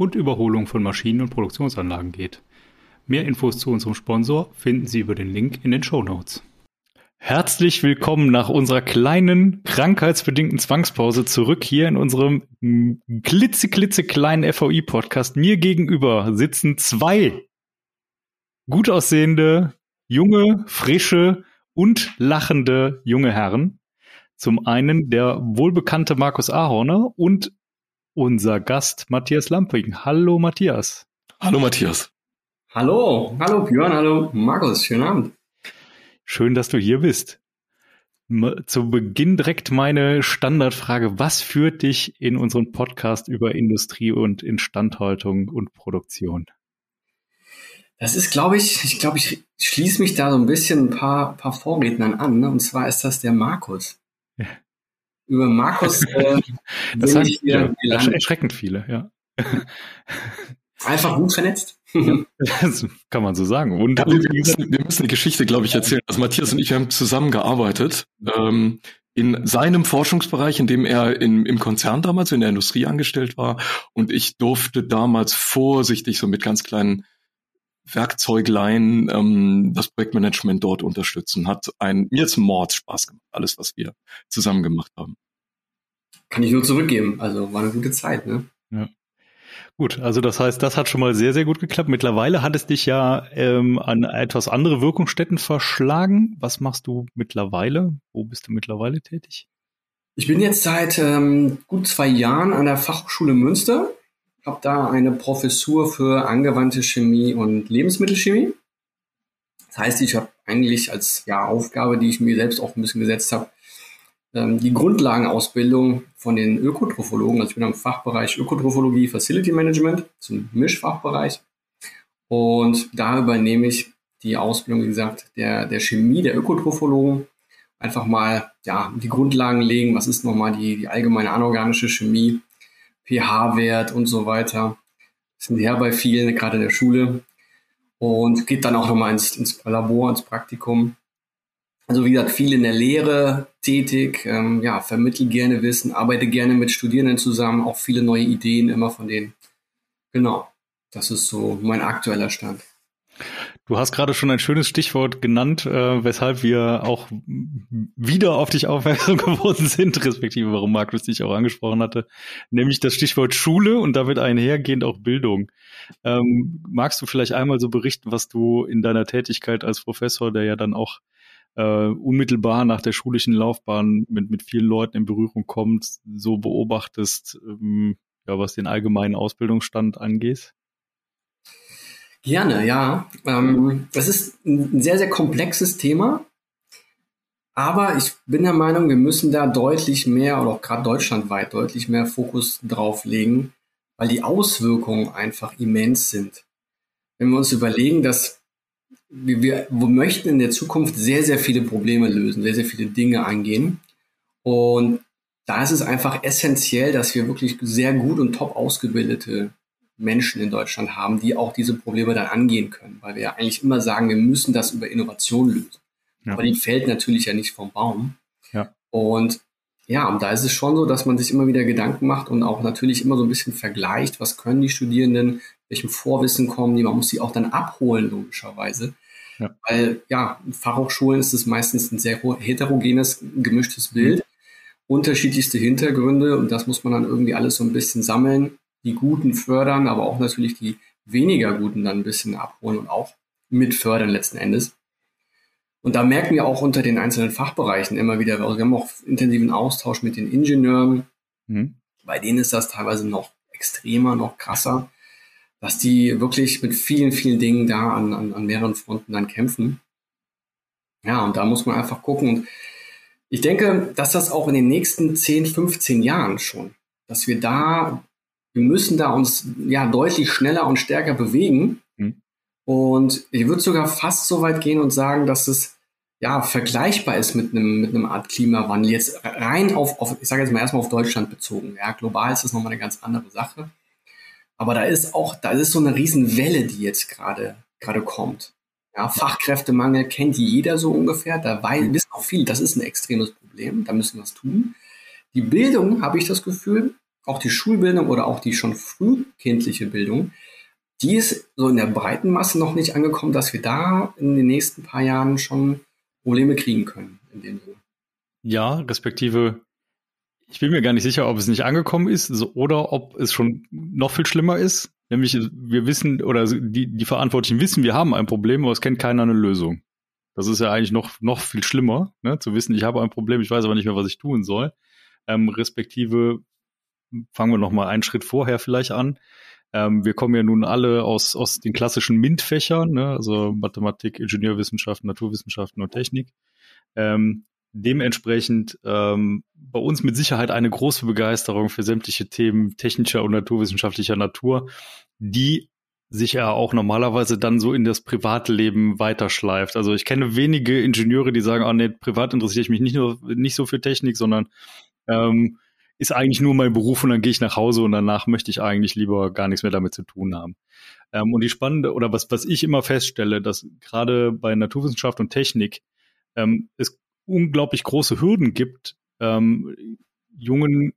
und Überholung von Maschinen und Produktionsanlagen geht. Mehr Infos zu unserem Sponsor finden Sie über den Link in den Show Notes. Herzlich willkommen nach unserer kleinen, krankheitsbedingten Zwangspause zurück hier in unserem klitzeklitzekleinen FVI-Podcast. Mir gegenüber sitzen zwei gut aussehende, junge, frische und lachende junge Herren. Zum einen der wohlbekannte Markus Ahorner und unser Gast Matthias Lamping. Hallo Matthias. Hallo Matthias. Hallo, hallo Björn, hallo Markus, schönen Abend. Schön, dass du hier bist. Zu Beginn direkt meine Standardfrage. Was führt dich in unseren Podcast über Industrie und Instandhaltung und Produktion? Das ist, glaube ich, ich glaube, ich schließe mich da so ein bisschen ein paar, paar Vorrednern an. Ne? Und zwar ist das der Markus. Über Markus. Äh, das sagen ja, erschreckend viele, ja. Einfach gut vernetzt. das kann man so sagen. Und, ja, wir, müssen, wir müssen die Geschichte, glaube ich, erzählen. Also Matthias und ich haben zusammengearbeitet ähm, in seinem Forschungsbereich, in dem er in, im Konzern damals in der Industrie angestellt war. Und ich durfte damals vorsichtig so mit ganz kleinen Werkzeuglein ähm, das Projektmanagement dort unterstützen. Hat ein, mir zum Mord Spaß gemacht, alles, was wir zusammen gemacht haben. Kann ich nur zurückgeben. Also war eine gute Zeit, ne? Ja. Gut, also das heißt, das hat schon mal sehr, sehr gut geklappt. Mittlerweile hat es dich ja ähm, an etwas andere Wirkungsstätten verschlagen. Was machst du mittlerweile? Wo bist du mittlerweile tätig? Ich bin jetzt seit ähm, gut zwei Jahren an der Fachhochschule Münster habe da eine Professur für angewandte Chemie und Lebensmittelchemie. Das heißt, ich habe eigentlich als ja, Aufgabe, die ich mir selbst auch ein bisschen gesetzt habe, ähm, die Grundlagenausbildung von den Ökotrophologen. Also ich bin am Fachbereich Ökotrophologie, Facility Management, zum Mischfachbereich. Und da übernehme ich die Ausbildung, wie gesagt, der, der Chemie, der Ökotrophologen. Einfach mal ja, die Grundlagen legen, was ist nochmal die, die allgemeine anorganische Chemie, pH-Wert und so weiter. Das sind her bei vielen, gerade in der Schule. Und geht dann auch nochmal ins, ins Labor, ins Praktikum. Also wie gesagt, viel in der Lehre tätig, ähm, ja, vermittel gerne Wissen, arbeite gerne mit Studierenden zusammen, auch viele neue Ideen immer von denen. Genau, das ist so mein aktueller Stand. Du hast gerade schon ein schönes Stichwort genannt, äh, weshalb wir auch wieder auf dich aufmerksam geworden sind, respektive warum Markus dich auch angesprochen hatte, nämlich das Stichwort Schule und damit einhergehend auch Bildung. Ähm, magst du vielleicht einmal so berichten, was du in deiner Tätigkeit als Professor, der ja dann auch äh, unmittelbar nach der schulischen Laufbahn mit, mit vielen Leuten in Berührung kommt, so beobachtest, ähm, ja, was den allgemeinen Ausbildungsstand angeht? Gerne, ja. Ähm, das ist ein sehr, sehr komplexes Thema. Aber ich bin der Meinung, wir müssen da deutlich mehr oder auch gerade deutschlandweit deutlich mehr Fokus drauf legen, weil die Auswirkungen einfach immens sind. Wenn wir uns überlegen, dass wir, wir, wir möchten in der Zukunft sehr, sehr viele Probleme lösen, sehr, sehr viele Dinge angehen. Und da ist es einfach essentiell, dass wir wirklich sehr gut und top ausgebildete Menschen in Deutschland haben, die auch diese Probleme dann angehen können, weil wir ja eigentlich immer sagen, wir müssen das über Innovation lösen. Ja. Aber die fällt natürlich ja nicht vom Baum. Ja. Und ja, und da ist es schon so, dass man sich immer wieder Gedanken macht und auch natürlich immer so ein bisschen vergleicht, was können die Studierenden, welchem Vorwissen kommen die, man muss sie auch dann abholen, logischerweise. Ja. Weil ja, in Fachhochschulen ist es meistens ein sehr heterogenes, gemischtes Bild, mhm. unterschiedlichste Hintergründe und das muss man dann irgendwie alles so ein bisschen sammeln die Guten fördern, aber auch natürlich die weniger Guten dann ein bisschen abholen und auch mit fördern letzten Endes. Und da merken wir auch unter den einzelnen Fachbereichen immer wieder, also wir haben auch intensiven Austausch mit den Ingenieuren. Mhm. Bei denen ist das teilweise noch extremer, noch krasser, dass die wirklich mit vielen, vielen Dingen da an, an, an mehreren Fronten dann kämpfen. Ja, und da muss man einfach gucken. Und ich denke, dass das auch in den nächsten 10, 15 Jahren schon, dass wir da wir müssen da uns ja deutlich schneller und stärker bewegen. Mhm. Und ich würde sogar fast so weit gehen und sagen, dass es ja vergleichbar ist mit einem mit einem Art Klimawandel. Jetzt rein auf, auf ich sage jetzt mal erstmal auf Deutschland bezogen. Ja, global ist das nochmal eine ganz andere Sache. Aber da ist auch, da ist so eine Riesenwelle, die jetzt gerade gerade kommt. Ja, Fachkräftemangel kennt jeder so ungefähr. Da weiß, wissen auch viele, das ist ein extremes Problem. Da müssen wir was tun. Die Bildung, habe ich das Gefühl, auch die Schulbildung oder auch die schon frühkindliche Bildung, die ist so in der breiten Masse noch nicht angekommen, dass wir da in den nächsten paar Jahren schon Probleme kriegen können in dem Sinne. Ja, respektive, ich bin mir gar nicht sicher, ob es nicht angekommen ist oder ob es schon noch viel schlimmer ist. Nämlich, wir wissen, oder die, die Verantwortlichen wissen, wir haben ein Problem, aber es kennt keiner eine Lösung. Das ist ja eigentlich noch, noch viel schlimmer, ne? zu wissen, ich habe ein Problem, ich weiß aber nicht mehr, was ich tun soll. Ähm, respektive, fangen wir noch mal einen Schritt vorher vielleicht an. Ähm, wir kommen ja nun alle aus, aus den klassischen MINT-Fächern, ne? also Mathematik, Ingenieurwissenschaften, Naturwissenschaften und Technik. Ähm, dementsprechend ähm, bei uns mit Sicherheit eine große Begeisterung für sämtliche Themen technischer und naturwissenschaftlicher Natur, die sich ja auch normalerweise dann so in das Privatleben weiterschleift. Also ich kenne wenige Ingenieure, die sagen, ah nee, privat interessiere ich mich nicht nur nicht so für Technik, sondern ähm, ist eigentlich nur mein Beruf und dann gehe ich nach Hause und danach möchte ich eigentlich lieber gar nichts mehr damit zu tun haben. Ähm, und die spannende, oder was, was ich immer feststelle, dass gerade bei Naturwissenschaft und Technik ähm, es unglaublich große Hürden gibt, ähm, jungen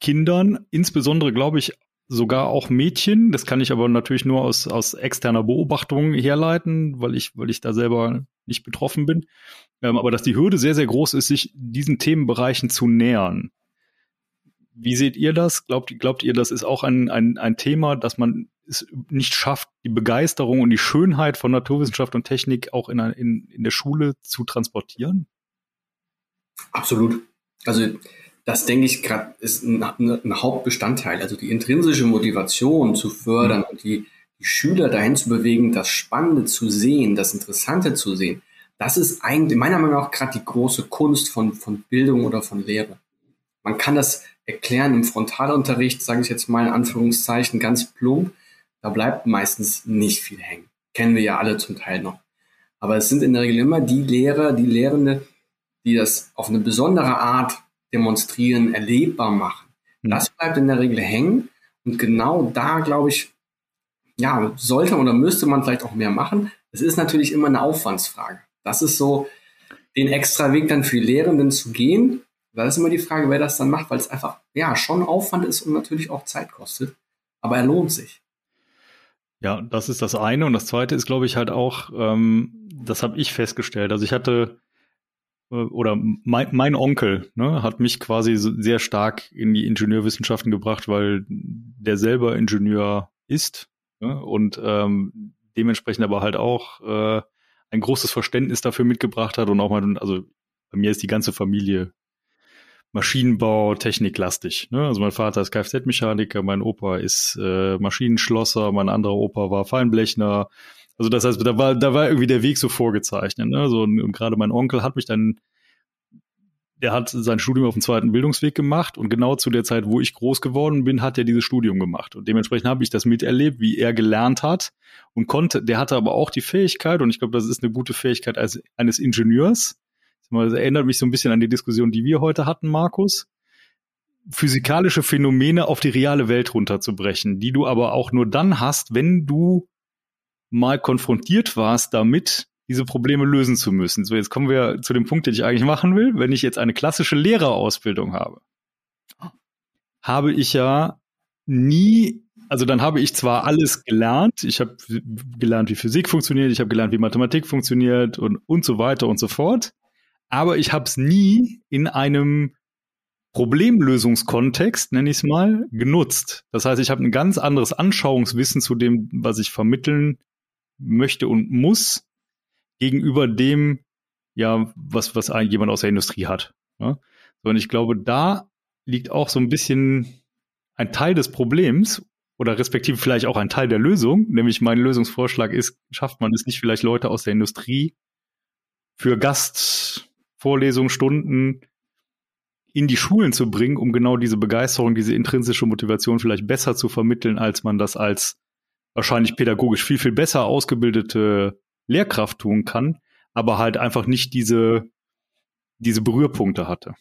Kindern, insbesondere glaube ich sogar auch Mädchen, das kann ich aber natürlich nur aus, aus externer Beobachtung herleiten, weil ich, weil ich da selber nicht betroffen bin, ähm, aber dass die Hürde sehr, sehr groß ist, sich diesen Themenbereichen zu nähern. Wie seht ihr das? Glaubt, glaubt ihr, das ist auch ein, ein, ein Thema, dass man es nicht schafft, die Begeisterung und die Schönheit von Naturwissenschaft und Technik auch in, in, in der Schule zu transportieren? Absolut. Also das denke ich gerade ist ein, ein, Hauptbestandteil. Also die intrinsische Motivation zu fördern mhm. und die, die Schüler dahin zu bewegen, das Spannende zu sehen, das Interessante zu sehen. Das ist eigentlich meiner Meinung nach gerade die große Kunst von, von Bildung oder von Lehre. Man kann das erklären im Frontalunterricht, sage ich jetzt mal in Anführungszeichen, ganz plump. Da bleibt meistens nicht viel hängen. Kennen wir ja alle zum Teil noch. Aber es sind in der Regel immer die Lehrer, die Lehrende, die das auf eine besondere Art demonstrieren, erlebbar machen. Mhm. Das bleibt in der Regel hängen. Und genau da, glaube ich, ja, sollte oder müsste man vielleicht auch mehr machen. Es ist natürlich immer eine Aufwandsfrage. Das ist so, den extra Weg dann für Lehrenden zu gehen. Da ist immer die Frage, wer das dann macht, weil es einfach, ja, schon Aufwand ist und natürlich auch Zeit kostet. Aber er lohnt sich. Ja, das ist das eine. Und das zweite ist, glaube ich, halt auch, ähm, das habe ich festgestellt. Also ich hatte äh, oder mein, mein Onkel ne, hat mich quasi sehr stark in die Ingenieurwissenschaften gebracht, weil der selber Ingenieur ist ne, und ähm, dementsprechend aber halt auch äh, ein großes Verständnis dafür mitgebracht hat und auch mal, also bei mir ist die ganze Familie Maschinenbau, Techniklastig. Ne? Also mein Vater ist Kfz-Mechaniker, mein Opa ist äh, Maschinenschlosser, mein anderer Opa war Feinblechner, also das heißt, da war, da war irgendwie der Weg so vorgezeichnet. Ne? So, und, und gerade mein Onkel hat mich dann, der hat sein Studium auf dem zweiten Bildungsweg gemacht und genau zu der Zeit, wo ich groß geworden bin, hat er dieses Studium gemacht. Und dementsprechend habe ich das miterlebt, wie er gelernt hat und konnte, der hatte aber auch die Fähigkeit, und ich glaube, das ist eine gute Fähigkeit als, eines Ingenieurs. Das erinnert mich so ein bisschen an die Diskussion, die wir heute hatten, Markus physikalische Phänomene auf die reale Welt runterzubrechen, die du aber auch nur dann hast, wenn du mal konfrontiert warst damit, diese Probleme lösen zu müssen. So, jetzt kommen wir zu dem Punkt, den ich eigentlich machen will. Wenn ich jetzt eine klassische Lehrerausbildung habe, habe ich ja nie, also dann habe ich zwar alles gelernt, ich habe gelernt, wie Physik funktioniert, ich habe gelernt, wie Mathematik funktioniert und, und so weiter und so fort, aber ich habe es nie in einem Problemlösungskontext, nenne ich es mal, genutzt. Das heißt, ich habe ein ganz anderes Anschauungswissen zu dem, was ich vermitteln möchte und muss gegenüber dem, ja, was, was jemand aus der Industrie hat. Ja? So, und ich glaube, da liegt auch so ein bisschen ein Teil des Problems oder respektive vielleicht auch ein Teil der Lösung, nämlich mein Lösungsvorschlag ist, schafft man es nicht vielleicht Leute aus der Industrie für Gastvorlesungen, Stunden in die Schulen zu bringen, um genau diese Begeisterung, diese intrinsische Motivation vielleicht besser zu vermitteln, als man das als wahrscheinlich pädagogisch viel, viel besser ausgebildete Lehrkraft tun kann, aber halt einfach nicht diese, diese Berührpunkte hatte.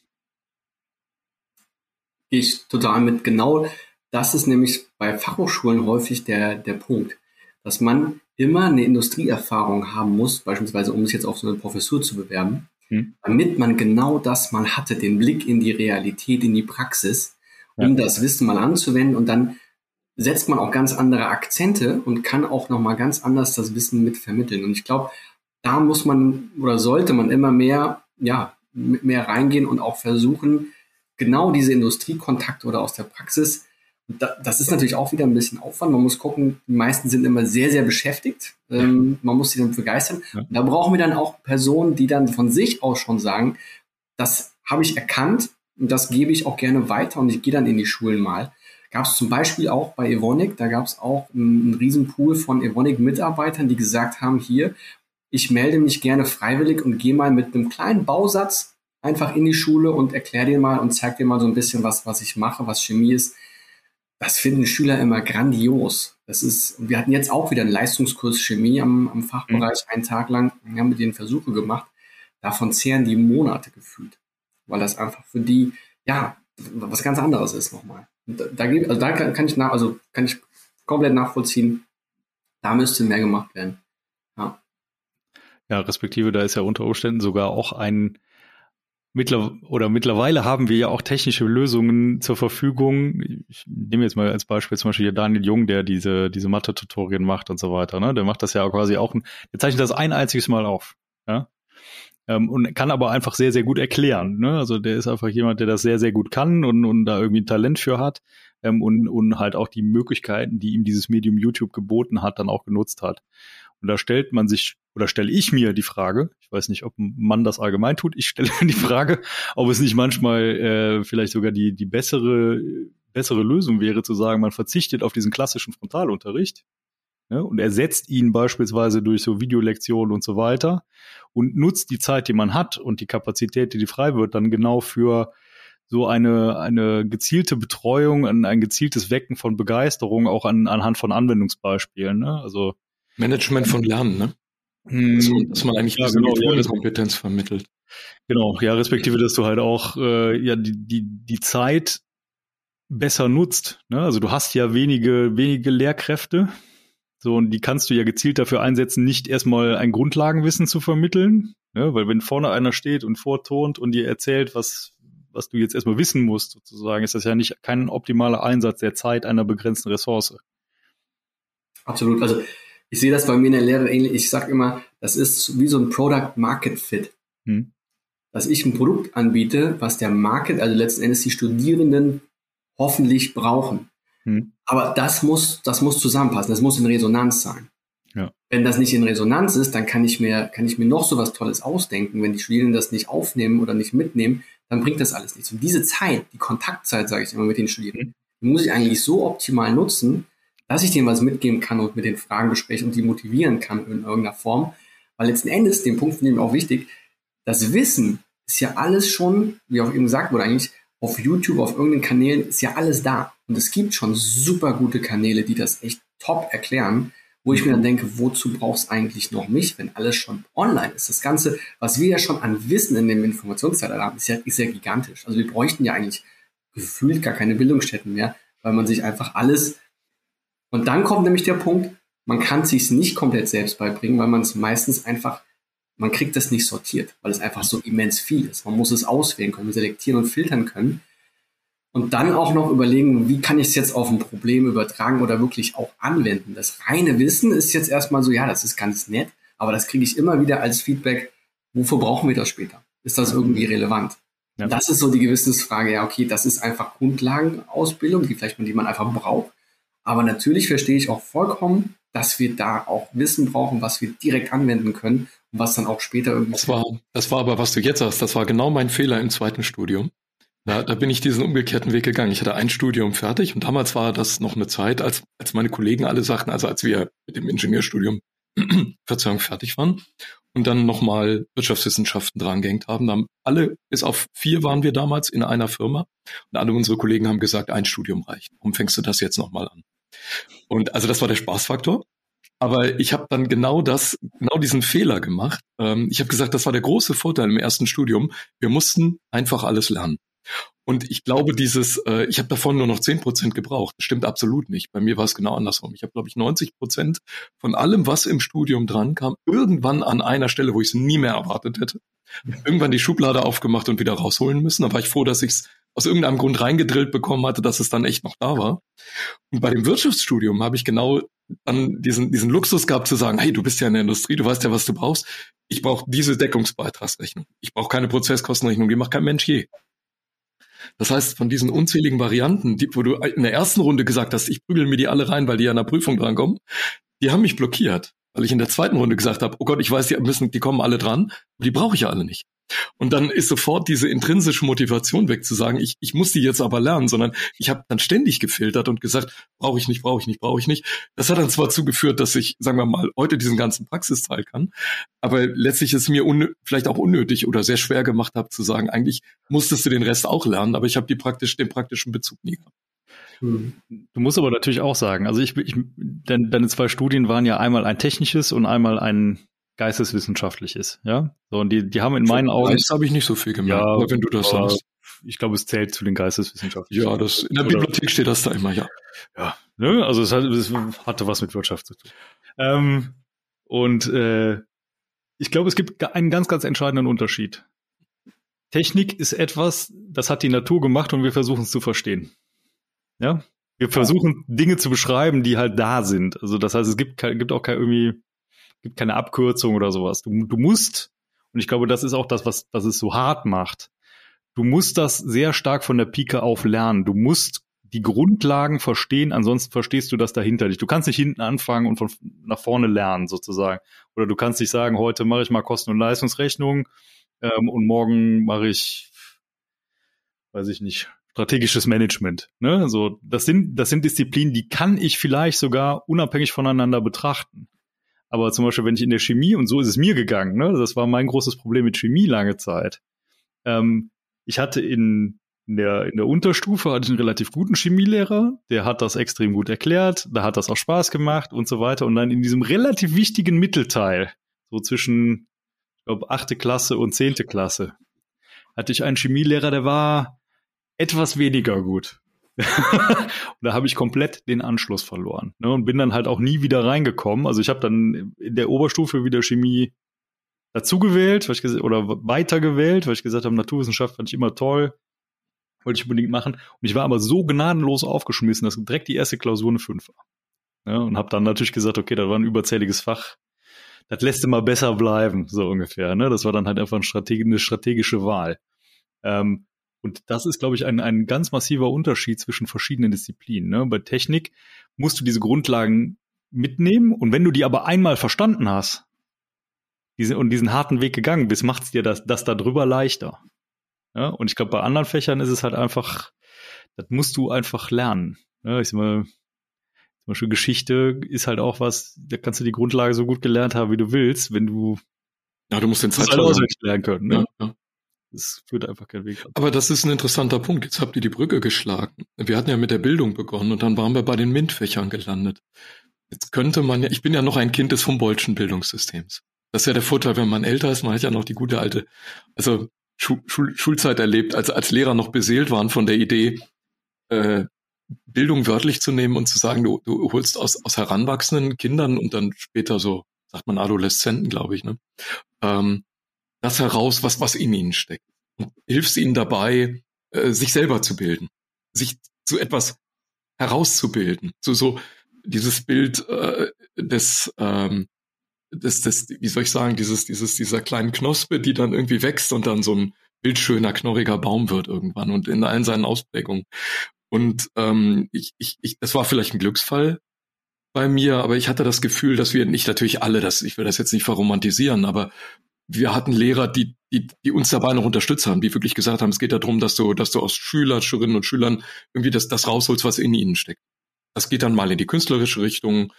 Ich total mit. Genau das ist nämlich bei Fachhochschulen häufig der, der Punkt, dass man immer eine Industrieerfahrung haben muss, beispielsweise um sich jetzt auf so eine Professur zu bewerben, hm. damit man genau das mal hatte, den Blick in die Realität, in die Praxis, um ja. das Wissen mal anzuwenden und dann setzt man auch ganz andere Akzente und kann auch nochmal ganz anders das Wissen mit vermitteln. Und ich glaube, da muss man oder sollte man immer mehr, ja, mehr reingehen und auch versuchen, genau diese Industriekontakte oder aus der Praxis das ist natürlich auch wieder ein bisschen Aufwand. Man muss gucken, die meisten sind immer sehr, sehr beschäftigt. Ähm, man muss sie dann begeistern. Ja. Da brauchen wir dann auch Personen, die dann von sich aus schon sagen, das habe ich erkannt und das gebe ich auch gerne weiter und ich gehe dann in die Schulen mal. Gab es zum Beispiel auch bei Evonik, da gab es auch einen, einen Riesenpool von Evonik-Mitarbeitern, die gesagt haben, hier, ich melde mich gerne freiwillig und gehe mal mit einem kleinen Bausatz einfach in die Schule und erkläre dir mal und zeige dir mal so ein bisschen was, was ich mache, was Chemie ist das finden Schüler immer grandios. Das ist, wir hatten jetzt auch wieder einen Leistungskurs Chemie am, am Fachbereich, mhm. einen Tag lang, wir haben mit denen Versuche gemacht. Davon zehren die Monate gefühlt. Weil das einfach für die, ja, was ganz anderes ist nochmal. da, da, also da kann, kann ich nach, also kann ich komplett nachvollziehen, da müsste mehr gemacht werden. Ja. Ja, respektive, da ist ja unter Umständen sogar auch ein mittler oder mittlerweile haben wir ja auch technische Lösungen zur Verfügung. Ich nehme jetzt mal als Beispiel zum Beispiel hier Daniel Jung, der diese, diese Mathe-Tutorien macht und so weiter. Ne? Der macht das ja quasi auch, der zeichnet das ein einziges Mal auf. Ja? Ähm, und kann aber einfach sehr, sehr gut erklären. Ne? Also der ist einfach jemand, der das sehr, sehr gut kann und, und da irgendwie ein Talent für hat ähm, und, und halt auch die Möglichkeiten, die ihm dieses Medium YouTube geboten hat, dann auch genutzt hat. Und da stellt man sich oder stelle ich mir die Frage, ich weiß nicht, ob ein Mann das allgemein tut, ich stelle mir die Frage, ob es nicht manchmal äh, vielleicht sogar die, die bessere, bessere Lösung wäre, zu sagen, man verzichtet auf diesen klassischen Frontalunterricht ne, und ersetzt ihn beispielsweise durch so Videolektionen und so weiter und nutzt die Zeit, die man hat und die Kapazität, die, die frei wird, dann genau für so eine, eine gezielte Betreuung, ein, ein gezieltes Wecken von Begeisterung auch an, anhand von Anwendungsbeispielen. Ne? Also Management von Lernen, ne? Hm, dass, man, dass man eigentlich ja, genau, ja, Kompetenz vermittelt. Genau, ja, respektive, dass du halt auch äh, ja die, die, die Zeit besser nutzt. Ne? Also du hast ja wenige, wenige Lehrkräfte. So, und die kannst du ja gezielt dafür einsetzen, nicht erstmal ein Grundlagenwissen zu vermitteln. Ne? Weil wenn vorne einer steht und vortont und dir erzählt, was, was du jetzt erstmal wissen musst, sozusagen, ist das ja nicht kein optimaler Einsatz der Zeit einer begrenzten Ressource. Absolut. Also ich sehe das bei mir in der Lehre ähnlich. Ich sage immer, das ist wie so ein Product Market Fit. Hm. Dass ich ein Produkt anbiete, was der Market, also letzten Endes die Studierenden hoffentlich brauchen. Hm. Aber das muss, das muss zusammenpassen, das muss in Resonanz sein. Ja. Wenn das nicht in Resonanz ist, dann kann ich mir, kann ich mir noch so was Tolles ausdenken. Wenn die Studierenden das nicht aufnehmen oder nicht mitnehmen, dann bringt das alles nichts. Und diese Zeit, die Kontaktzeit, sage ich immer mit den Studierenden, hm. muss ich eigentlich so optimal nutzen, dass ich denen was mitgeben kann und mit den Fragen bespreche und die motivieren kann in irgendeiner Form. Weil letzten Endes, den Punkt finde ich auch wichtig, das Wissen ist ja alles schon, wie auch eben gesagt wurde, eigentlich auf YouTube, auf irgendeinen Kanälen ist ja alles da. Und es gibt schon super gute Kanäle, die das echt top erklären, wo ich mir dann denke, wozu brauchst eigentlich noch mich, wenn alles schon online ist? Das Ganze, was wir ja schon an Wissen in dem Informationszeitalter haben, ist ja, ist ja gigantisch. Also wir bräuchten ja eigentlich gefühlt gar keine Bildungsstätten mehr, weil man sich einfach alles und dann kommt nämlich der Punkt, man kann es sich nicht komplett selbst beibringen, weil man es meistens einfach, man kriegt das nicht sortiert, weil es einfach so immens viel ist. Man muss es auswählen können, selektieren und filtern können. Und dann auch noch überlegen, wie kann ich es jetzt auf ein Problem übertragen oder wirklich auch anwenden. Das reine Wissen ist jetzt erstmal so, ja, das ist ganz nett, aber das kriege ich immer wieder als Feedback, wofür brauchen wir das später? Ist das irgendwie relevant? Ja. Das ist so die Gewissensfrage, ja, okay, das ist einfach Grundlagenausbildung, die vielleicht man, die man einfach braucht. Aber natürlich verstehe ich auch vollkommen, dass wir da auch Wissen brauchen, was wir direkt anwenden können und was dann auch später irgendwie. Das war, das war aber, was du jetzt sagst, das war genau mein Fehler im zweiten Studium. Da, da bin ich diesen umgekehrten Weg gegangen. Ich hatte ein Studium fertig und damals war das noch eine Zeit, als, als meine Kollegen alle sagten, also als wir mit dem Ingenieurstudium Verzeihung fertig waren und dann nochmal Wirtschaftswissenschaften drangehängt haben. Da haben alle, bis auf vier waren wir damals in einer Firma und alle unsere Kollegen haben gesagt, ein Studium reicht. Warum fängst du das jetzt nochmal an? Und also das war der Spaßfaktor. Aber ich habe dann genau das, genau diesen Fehler gemacht. Ähm, ich habe gesagt, das war der große Vorteil im ersten Studium. Wir mussten einfach alles lernen. Und ich glaube, dieses, äh, ich habe davon nur noch zehn Prozent gebraucht. Das stimmt absolut nicht. Bei mir war es genau andersrum. Ich habe, glaube ich, 90 Prozent von allem, was im Studium dran kam, irgendwann an einer Stelle, wo ich es nie mehr erwartet hätte. Irgendwann die Schublade aufgemacht und wieder rausholen müssen. Da war ich froh, dass ich es aus irgendeinem Grund reingedrillt bekommen hatte, dass es dann echt noch da war. Und bei dem Wirtschaftsstudium habe ich genau dann diesen, diesen Luxus gehabt zu sagen, hey, du bist ja in der Industrie, du weißt ja, was du brauchst. Ich brauche diese Deckungsbeitragsrechnung. Ich brauche keine Prozesskostenrechnung, die macht kein Mensch je. Das heißt, von diesen unzähligen Varianten, die, wo du in der ersten Runde gesagt hast, ich prügel mir die alle rein, weil die an der Prüfung drankommen, die haben mich blockiert, weil ich in der zweiten Runde gesagt habe, oh Gott, ich weiß, die müssen, die kommen alle dran, die brauche ich ja alle nicht. Und dann ist sofort diese intrinsische Motivation weg zu sagen, ich, ich muss die jetzt aber lernen, sondern ich habe dann ständig gefiltert und gesagt, brauche ich nicht, brauche ich nicht, brauche ich nicht. Das hat dann zwar zugeführt, dass ich, sagen wir mal, heute diesen ganzen Praxisteil kann, aber letztlich ist es mir vielleicht auch unnötig oder sehr schwer gemacht habe zu sagen, eigentlich musstest du den Rest auch lernen, aber ich habe die praktisch, den praktischen Bezug nie gehabt. Hm. Du musst aber natürlich auch sagen, also ich, ich denn deine zwei Studien waren ja einmal ein technisches und einmal ein geisteswissenschaftlich ist, ja. So, und die, die haben in meinen Augen. Das habe ich nicht so viel gemerkt, ja, wenn du das sagst. Ich glaube, es zählt zu den Geisteswissenschaften. Ja, das, in der Bibliothek steht das da immer, ja. Ja, ne? also es, hat, es hatte was mit Wirtschaft zu tun. Ähm, und äh, ich glaube, es gibt einen ganz, ganz entscheidenden Unterschied. Technik ist etwas, das hat die Natur gemacht und wir versuchen es zu verstehen. Ja, wir versuchen Dinge zu beschreiben, die halt da sind. Also das heißt, es gibt, gibt auch kein irgendwie gibt keine Abkürzung oder sowas. Du, du musst, und ich glaube, das ist auch das, was, was es so hart macht. Du musst das sehr stark von der Pike auf lernen. Du musst die Grundlagen verstehen, ansonsten verstehst du das dahinter dich. Du kannst nicht hinten anfangen und von nach vorne lernen sozusagen. Oder du kannst nicht sagen, heute mache ich mal Kosten- und Leistungsrechnung ähm, und morgen mache ich, weiß ich nicht, strategisches Management. Ne? So, das sind das sind Disziplinen, die kann ich vielleicht sogar unabhängig voneinander betrachten. Aber zum Beispiel, wenn ich in der Chemie, und so ist es mir gegangen, ne, das war mein großes Problem mit Chemie lange Zeit. Ähm, ich hatte in, in, der, in der Unterstufe hatte ich einen relativ guten Chemielehrer, der hat das extrem gut erklärt, da hat das auch Spaß gemacht und so weiter. Und dann in diesem relativ wichtigen Mittelteil, so zwischen, ich glaube, achte Klasse und zehnte Klasse, hatte ich einen Chemielehrer, der war etwas weniger gut. und da habe ich komplett den Anschluss verloren ne, und bin dann halt auch nie wieder reingekommen. Also ich habe dann in der Oberstufe wieder Chemie dazugewählt, oder weitergewählt, weil ich gesagt habe, Naturwissenschaft fand ich immer toll, wollte ich unbedingt machen. Und ich war aber so gnadenlos aufgeschmissen, dass direkt die erste Klausur eine 5 war. Ja, und habe dann natürlich gesagt, okay, da war ein überzähliges Fach. Das lässt immer besser bleiben, so ungefähr. Ne? Das war dann halt einfach eine strategische Wahl. Ähm, und das ist, glaube ich, ein, ein ganz massiver Unterschied zwischen verschiedenen Disziplinen. Ne? Bei Technik musst du diese Grundlagen mitnehmen und wenn du die aber einmal verstanden hast diese, und diesen harten Weg gegangen bist, macht es dir das, das darüber leichter. Ja? Und ich glaube, bei anderen Fächern ist es halt einfach, das musst du einfach lernen. Ja, ich sag mal, zum Beispiel Geschichte ist halt auch was, da kannst du die Grundlage so gut gelernt haben, wie du willst, wenn du ja, du musst den Zeit lernen können. Ne? Ja, ja. Es führt einfach kein Weg. Aber das ist ein interessanter Punkt. Jetzt habt ihr die Brücke geschlagen. Wir hatten ja mit der Bildung begonnen und dann waren wir bei den MINT-Fächern gelandet. Jetzt könnte man ja, ich bin ja noch ein Kind des Humboldtschen Bildungssystems. Das ist ja der Vorteil, wenn man älter ist. Man hat ja noch die gute alte, also Schul Schul Schulzeit erlebt, als als Lehrer noch beseelt waren von der Idee, äh, Bildung wörtlich zu nehmen und zu sagen, du, du holst aus, aus heranwachsenden Kindern und dann später so, sagt man Adoleszenten, glaube ich, ne? Ähm, das heraus, was, was in ihnen steckt. Und hilfst ihnen dabei, äh, sich selber zu bilden, sich zu etwas herauszubilden. So, so dieses Bild äh, des, ähm, des, des, wie soll ich sagen, dieses, dieses, dieser kleinen Knospe, die dann irgendwie wächst und dann so ein bildschöner, knorriger Baum wird irgendwann und in allen seinen Ausprägungen. Und ähm, ich, ich, ich, das war vielleicht ein Glücksfall bei mir, aber ich hatte das Gefühl, dass wir nicht natürlich alle, das, ich will das jetzt nicht verromantisieren, aber wir hatten Lehrer, die, die, die uns dabei noch unterstützt haben, die wirklich gesagt haben, es geht darum, dass du, dass du aus Schüler, Schülerinnen und Schülern irgendwie das, das rausholst, was in ihnen steckt. Das geht dann mal in die künstlerische Richtung.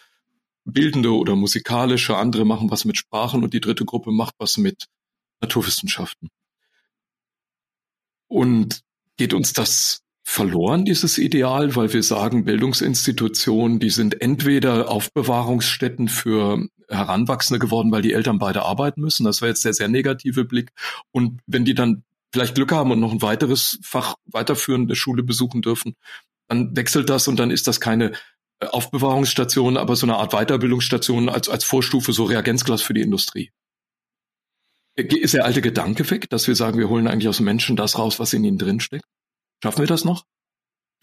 bildende oder musikalische, andere machen was mit Sprachen und die dritte Gruppe macht was mit Naturwissenschaften. Und geht uns das verloren, dieses Ideal, weil wir sagen, Bildungsinstitutionen, die sind entweder Aufbewahrungsstätten für Heranwachsende geworden, weil die Eltern beide arbeiten müssen. Das wäre jetzt der sehr negative Blick. Und wenn die dann vielleicht Glück haben und noch ein weiteres Fach weiterführende Schule besuchen dürfen, dann wechselt das und dann ist das keine äh, Aufbewahrungsstation, aber so eine Art Weiterbildungsstation als, als Vorstufe, so Reagenzglas für die Industrie. Ist der alte Gedanke weg, dass wir sagen, wir holen eigentlich aus Menschen das raus, was in ihnen drinsteckt? Schaffen wir das noch?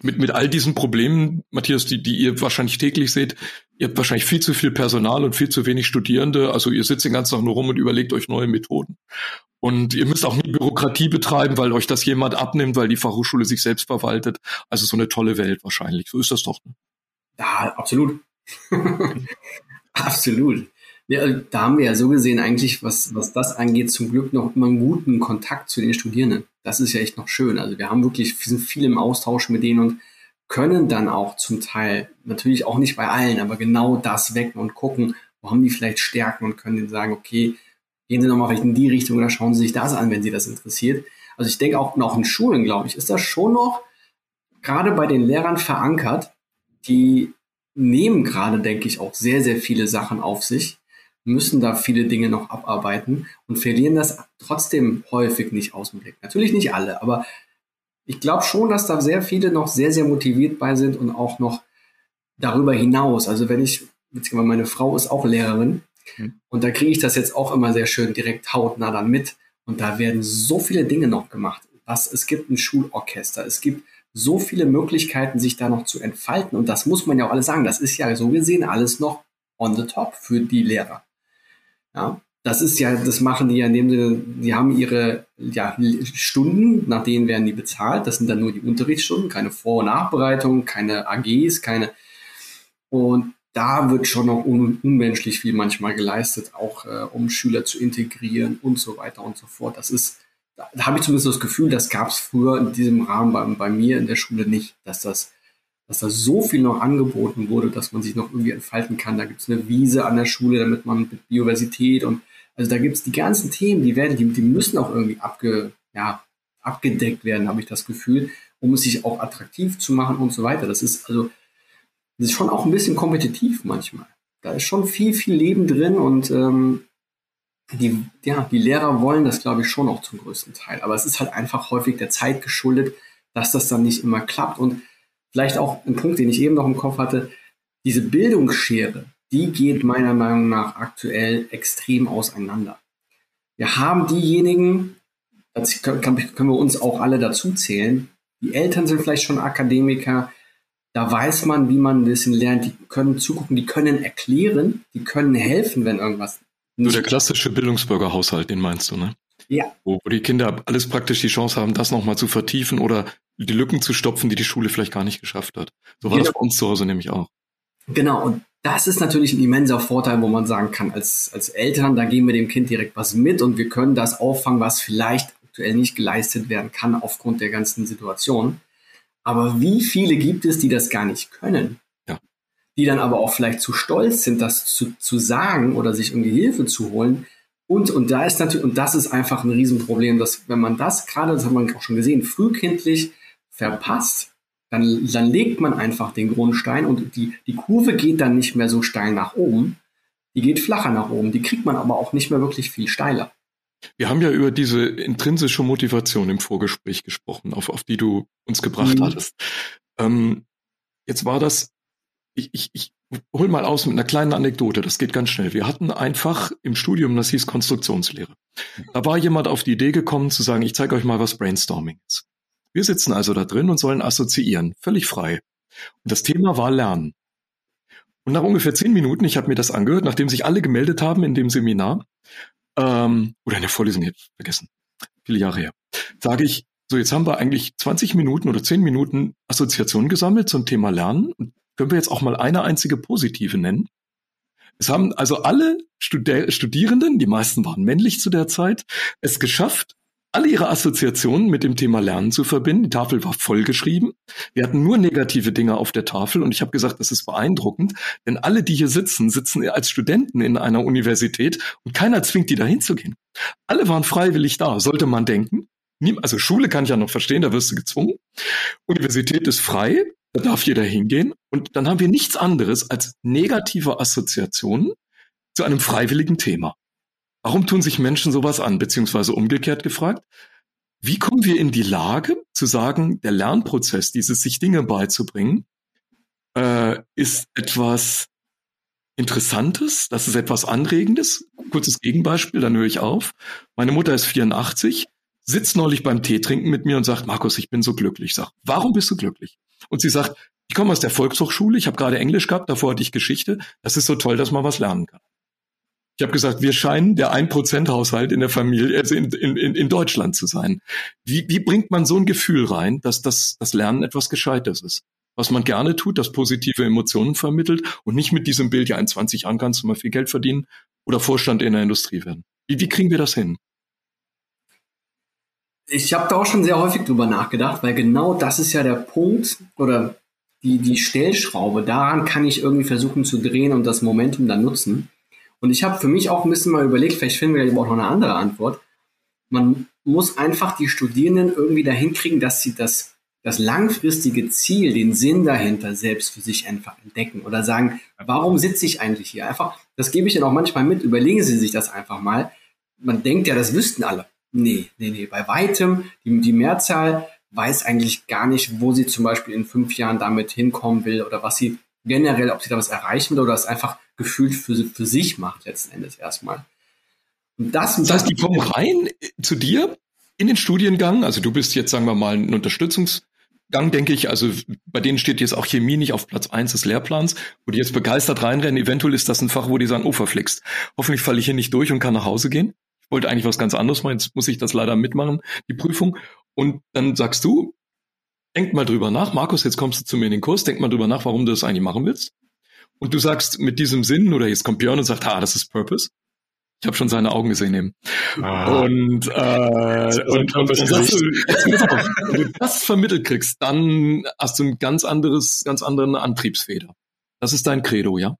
Mit, mit all diesen Problemen, Matthias, die, die ihr wahrscheinlich täglich seht, ihr habt wahrscheinlich viel zu viel Personal und viel zu wenig Studierende. Also ihr sitzt den ganzen Tag nur rum und überlegt euch neue Methoden. Und ihr müsst auch nie Bürokratie betreiben, weil euch das jemand abnimmt, weil die Fachhochschule sich selbst verwaltet. Also so eine tolle Welt wahrscheinlich. So ist das doch. Ne? Ja, absolut. absolut. Ja, da haben wir ja so gesehen eigentlich, was, was das angeht, zum Glück noch immer einen guten Kontakt zu den Studierenden. Das ist ja echt noch schön. Also wir haben wirklich, wir sind viel im Austausch mit denen und können dann auch zum Teil, natürlich auch nicht bei allen, aber genau das wecken und gucken, wo haben die vielleicht Stärken und können denen sagen, okay, gehen Sie nochmal vielleicht in die Richtung oder schauen Sie sich das an, wenn Sie das interessiert. Also ich denke auch noch in Schulen, glaube ich, ist das schon noch gerade bei den Lehrern verankert, die nehmen gerade, denke ich, auch sehr, sehr viele Sachen auf sich müssen da viele Dinge noch abarbeiten und verlieren das trotzdem häufig nicht aus dem Blick. Natürlich nicht alle, aber ich glaube schon, dass da sehr viele noch sehr, sehr motiviert bei sind und auch noch darüber hinaus. Also wenn ich, beziehungsweise meine Frau ist auch Lehrerin mhm. und da kriege ich das jetzt auch immer sehr schön direkt hautnah dann mit und da werden so viele Dinge noch gemacht. Was, es gibt ein Schulorchester, es gibt so viele Möglichkeiten, sich da noch zu entfalten und das muss man ja auch alles sagen. Das ist ja so gesehen alles noch on the top für die Lehrer. Ja, das ist ja, das machen die ja in dem Sinne, die haben ihre ja, Stunden, nach denen werden die bezahlt. Das sind dann nur die Unterrichtsstunden, keine Vor- und Nachbereitung, keine AGs, keine. Und da wird schon noch un unmenschlich viel manchmal geleistet, auch äh, um Schüler zu integrieren und so weiter und so fort. Das ist, da, da habe ich zumindest das Gefühl, das gab es früher in diesem Rahmen bei, bei mir in der Schule nicht, dass das dass da so viel noch angeboten wurde, dass man sich noch irgendwie entfalten kann. Da gibt es eine Wiese an der Schule, damit man mit Biodiversität und also da gibt es die ganzen Themen, die werden, die, die müssen auch irgendwie abge, ja, abgedeckt werden, habe ich das Gefühl, um es sich auch attraktiv zu machen und so weiter. Das ist also, das ist schon auch ein bisschen kompetitiv manchmal. Da ist schon viel, viel Leben drin und ähm, die, ja, die Lehrer wollen das, glaube ich, schon auch zum größten Teil. Aber es ist halt einfach häufig der Zeit geschuldet, dass das dann nicht immer klappt. Und vielleicht auch ein Punkt, den ich eben noch im Kopf hatte, diese Bildungsschere, die geht meiner Meinung nach aktuell extrem auseinander. Wir haben diejenigen, das können, wir uns auch alle dazu zählen, die Eltern sind vielleicht schon Akademiker, da weiß man, wie man ein bisschen lernt, die können zugucken, die können erklären, die können helfen, wenn irgendwas. So der klassische Bildungsbürgerhaushalt, den meinst du, ne? Ja. Wo, wo die Kinder alles praktisch die Chance haben, das nochmal zu vertiefen oder die Lücken zu stopfen, die die Schule vielleicht gar nicht geschafft hat. So war genau. das bei uns zu Hause nämlich auch. Genau, und das ist natürlich ein immenser Vorteil, wo man sagen kann, als, als Eltern, da geben wir dem Kind direkt was mit und wir können das auffangen, was vielleicht aktuell nicht geleistet werden kann aufgrund der ganzen Situation. Aber wie viele gibt es, die das gar nicht können? Ja. Die dann aber auch vielleicht zu stolz sind, das zu, zu sagen oder sich irgendwie Hilfe zu holen. Und, und da ist natürlich, und das ist einfach ein Riesenproblem, dass wenn man das gerade, das hat man auch schon gesehen, frühkindlich verpasst, dann, dann legt man einfach den Grundstein und die, die Kurve geht dann nicht mehr so steil nach oben. Die geht flacher nach oben. Die kriegt man aber auch nicht mehr wirklich viel steiler. Wir haben ja über diese intrinsische Motivation im Vorgespräch gesprochen, auf, auf die du uns gebracht mhm. hattest. Ähm, jetzt war das, ich, ich, ich hol mal aus mit einer kleinen Anekdote, das geht ganz schnell. Wir hatten einfach im Studium, das hieß Konstruktionslehre. Da war jemand auf die Idee gekommen zu sagen, ich zeige euch mal, was Brainstorming ist. Wir sitzen also da drin und sollen assoziieren, völlig frei. Und das Thema war Lernen. Und nach ungefähr zehn Minuten, ich habe mir das angehört, nachdem sich alle gemeldet haben in dem Seminar, ähm, oder in der Vorlesung, jetzt vergessen, viele Jahre her, sage ich, so jetzt haben wir eigentlich 20 Minuten oder 10 Minuten Assoziationen gesammelt zum Thema Lernen. Und können wir jetzt auch mal eine einzige positive nennen? Es haben also alle Studi Studierenden, die meisten waren männlich zu der Zeit, es geschafft, alle ihre Assoziationen mit dem Thema Lernen zu verbinden. Die Tafel war vollgeschrieben. Wir hatten nur negative Dinge auf der Tafel und ich habe gesagt, das ist beeindruckend, denn alle, die hier sitzen, sitzen als Studenten in einer Universität und keiner zwingt die dahin zu gehen. Alle waren freiwillig da, sollte man denken. Also Schule kann ich ja noch verstehen, da wirst du gezwungen. Universität ist frei, da darf jeder hingehen. Und dann haben wir nichts anderes als negative Assoziationen zu einem freiwilligen Thema. Warum tun sich Menschen sowas an? Beziehungsweise umgekehrt gefragt, wie kommen wir in die Lage zu sagen, der Lernprozess, dieses sich Dinge beizubringen, äh, ist etwas Interessantes, das ist etwas Anregendes. Kurzes Gegenbeispiel, dann höre ich auf. Meine Mutter ist 84, sitzt neulich beim Tee trinken mit mir und sagt, Markus, ich bin so glücklich. Ich sag, warum bist du glücklich? Und sie sagt, ich komme aus der Volkshochschule, ich habe gerade Englisch gehabt, davor hatte ich Geschichte. Das ist so toll, dass man was lernen kann. Ich habe gesagt, wir scheinen der 1%-Haushalt in der Familie, also in, in, in Deutschland zu sein. Wie, wie bringt man so ein Gefühl rein, dass das, das Lernen etwas Gescheites ist? Was man gerne tut, das positive Emotionen vermittelt und nicht mit diesem Bild, ja, in 20 Jahren kannst du mal viel Geld verdienen oder Vorstand in der Industrie werden. Wie, wie kriegen wir das hin? Ich habe da auch schon sehr häufig drüber nachgedacht, weil genau das ist ja der Punkt oder die, die Stellschraube. Daran kann ich irgendwie versuchen zu drehen und das Momentum dann nutzen. Und ich habe für mich auch ein bisschen mal überlegt, vielleicht finden wir aber auch noch eine andere Antwort. Man muss einfach die Studierenden irgendwie dahin kriegen, dass sie das, das langfristige Ziel, den Sinn dahinter selbst für sich einfach entdecken oder sagen, warum sitze ich eigentlich hier? Einfach, das gebe ich Ihnen auch manchmal mit, überlegen Sie sich das einfach mal. Man denkt ja, das wüssten alle. Nee, nee, nee, bei weitem, die, die Mehrzahl weiß eigentlich gar nicht, wo sie zum Beispiel in fünf Jahren damit hinkommen will oder was sie generell, ob sie da was erreichen will oder es einfach gefühlt für, für sich macht letzten Endes erstmal. Und das, das heißt, die kommen rein zu dir in den Studiengang. Also du bist jetzt, sagen wir mal, ein Unterstützungsgang, denke ich. Also bei denen steht jetzt auch Chemie nicht auf Platz eins des Lehrplans, wo die jetzt begeistert reinrennen. Eventuell ist das ein Fach, wo die sagen, oh, verflixt. Hoffentlich falle ich hier nicht durch und kann nach Hause gehen. Wollte eigentlich was ganz anderes machen. Jetzt muss ich das leider mitmachen, die Prüfung. Und dann sagst du, denk mal drüber nach. Markus, jetzt kommst du zu mir in den Kurs. Denk mal drüber nach, warum du das eigentlich machen willst. Und du sagst mit diesem Sinn, oder jetzt kommt Björn und sagt, ha, das ist Purpose. Ich habe schon seine Augen gesehen eben. Ah. Und, äh, und, und, und du, wenn du das vermittelt kriegst, dann hast du ein ganz anderes, ganz anderen Antriebsfeder. Das ist dein Credo, ja?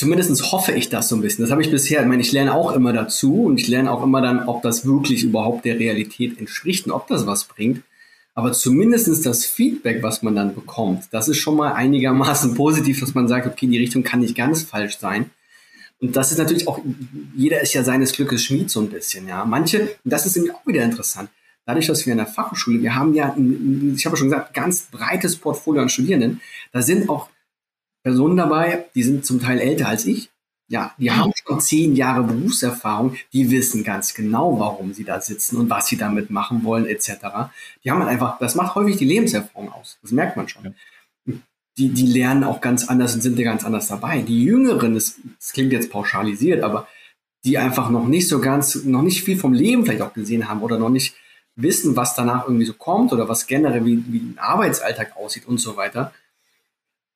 Zumindest hoffe ich das so ein bisschen. Das habe ich bisher. Ich meine, ich lerne auch immer dazu und ich lerne auch immer dann, ob das wirklich überhaupt der Realität entspricht und ob das was bringt. Aber zumindestens das Feedback, was man dann bekommt, das ist schon mal einigermaßen positiv, dass man sagt, okay, die Richtung kann nicht ganz falsch sein. Und das ist natürlich auch, jeder ist ja seines Glückes Schmied so ein bisschen, ja. Manche, das ist nämlich auch wieder interessant, dadurch, dass wir in der Fachhochschule, wir haben ja, ich habe schon gesagt, ganz breites Portfolio an Studierenden, da sind auch Personen dabei, die sind zum Teil älter als ich, ja, die haben schon zehn Jahre Berufserfahrung, die wissen ganz genau, warum sie da sitzen und was sie damit machen wollen, etc. Die haben halt einfach, das macht häufig die Lebenserfahrung aus. Das merkt man schon. Ja. Die, die lernen auch ganz anders und sind ja ganz anders dabei. Die Jüngeren, das, das klingt jetzt pauschalisiert, aber die einfach noch nicht so ganz, noch nicht viel vom Leben vielleicht auch gesehen haben oder noch nicht wissen, was danach irgendwie so kommt oder was generell wie, wie ein Arbeitsalltag aussieht und so weiter.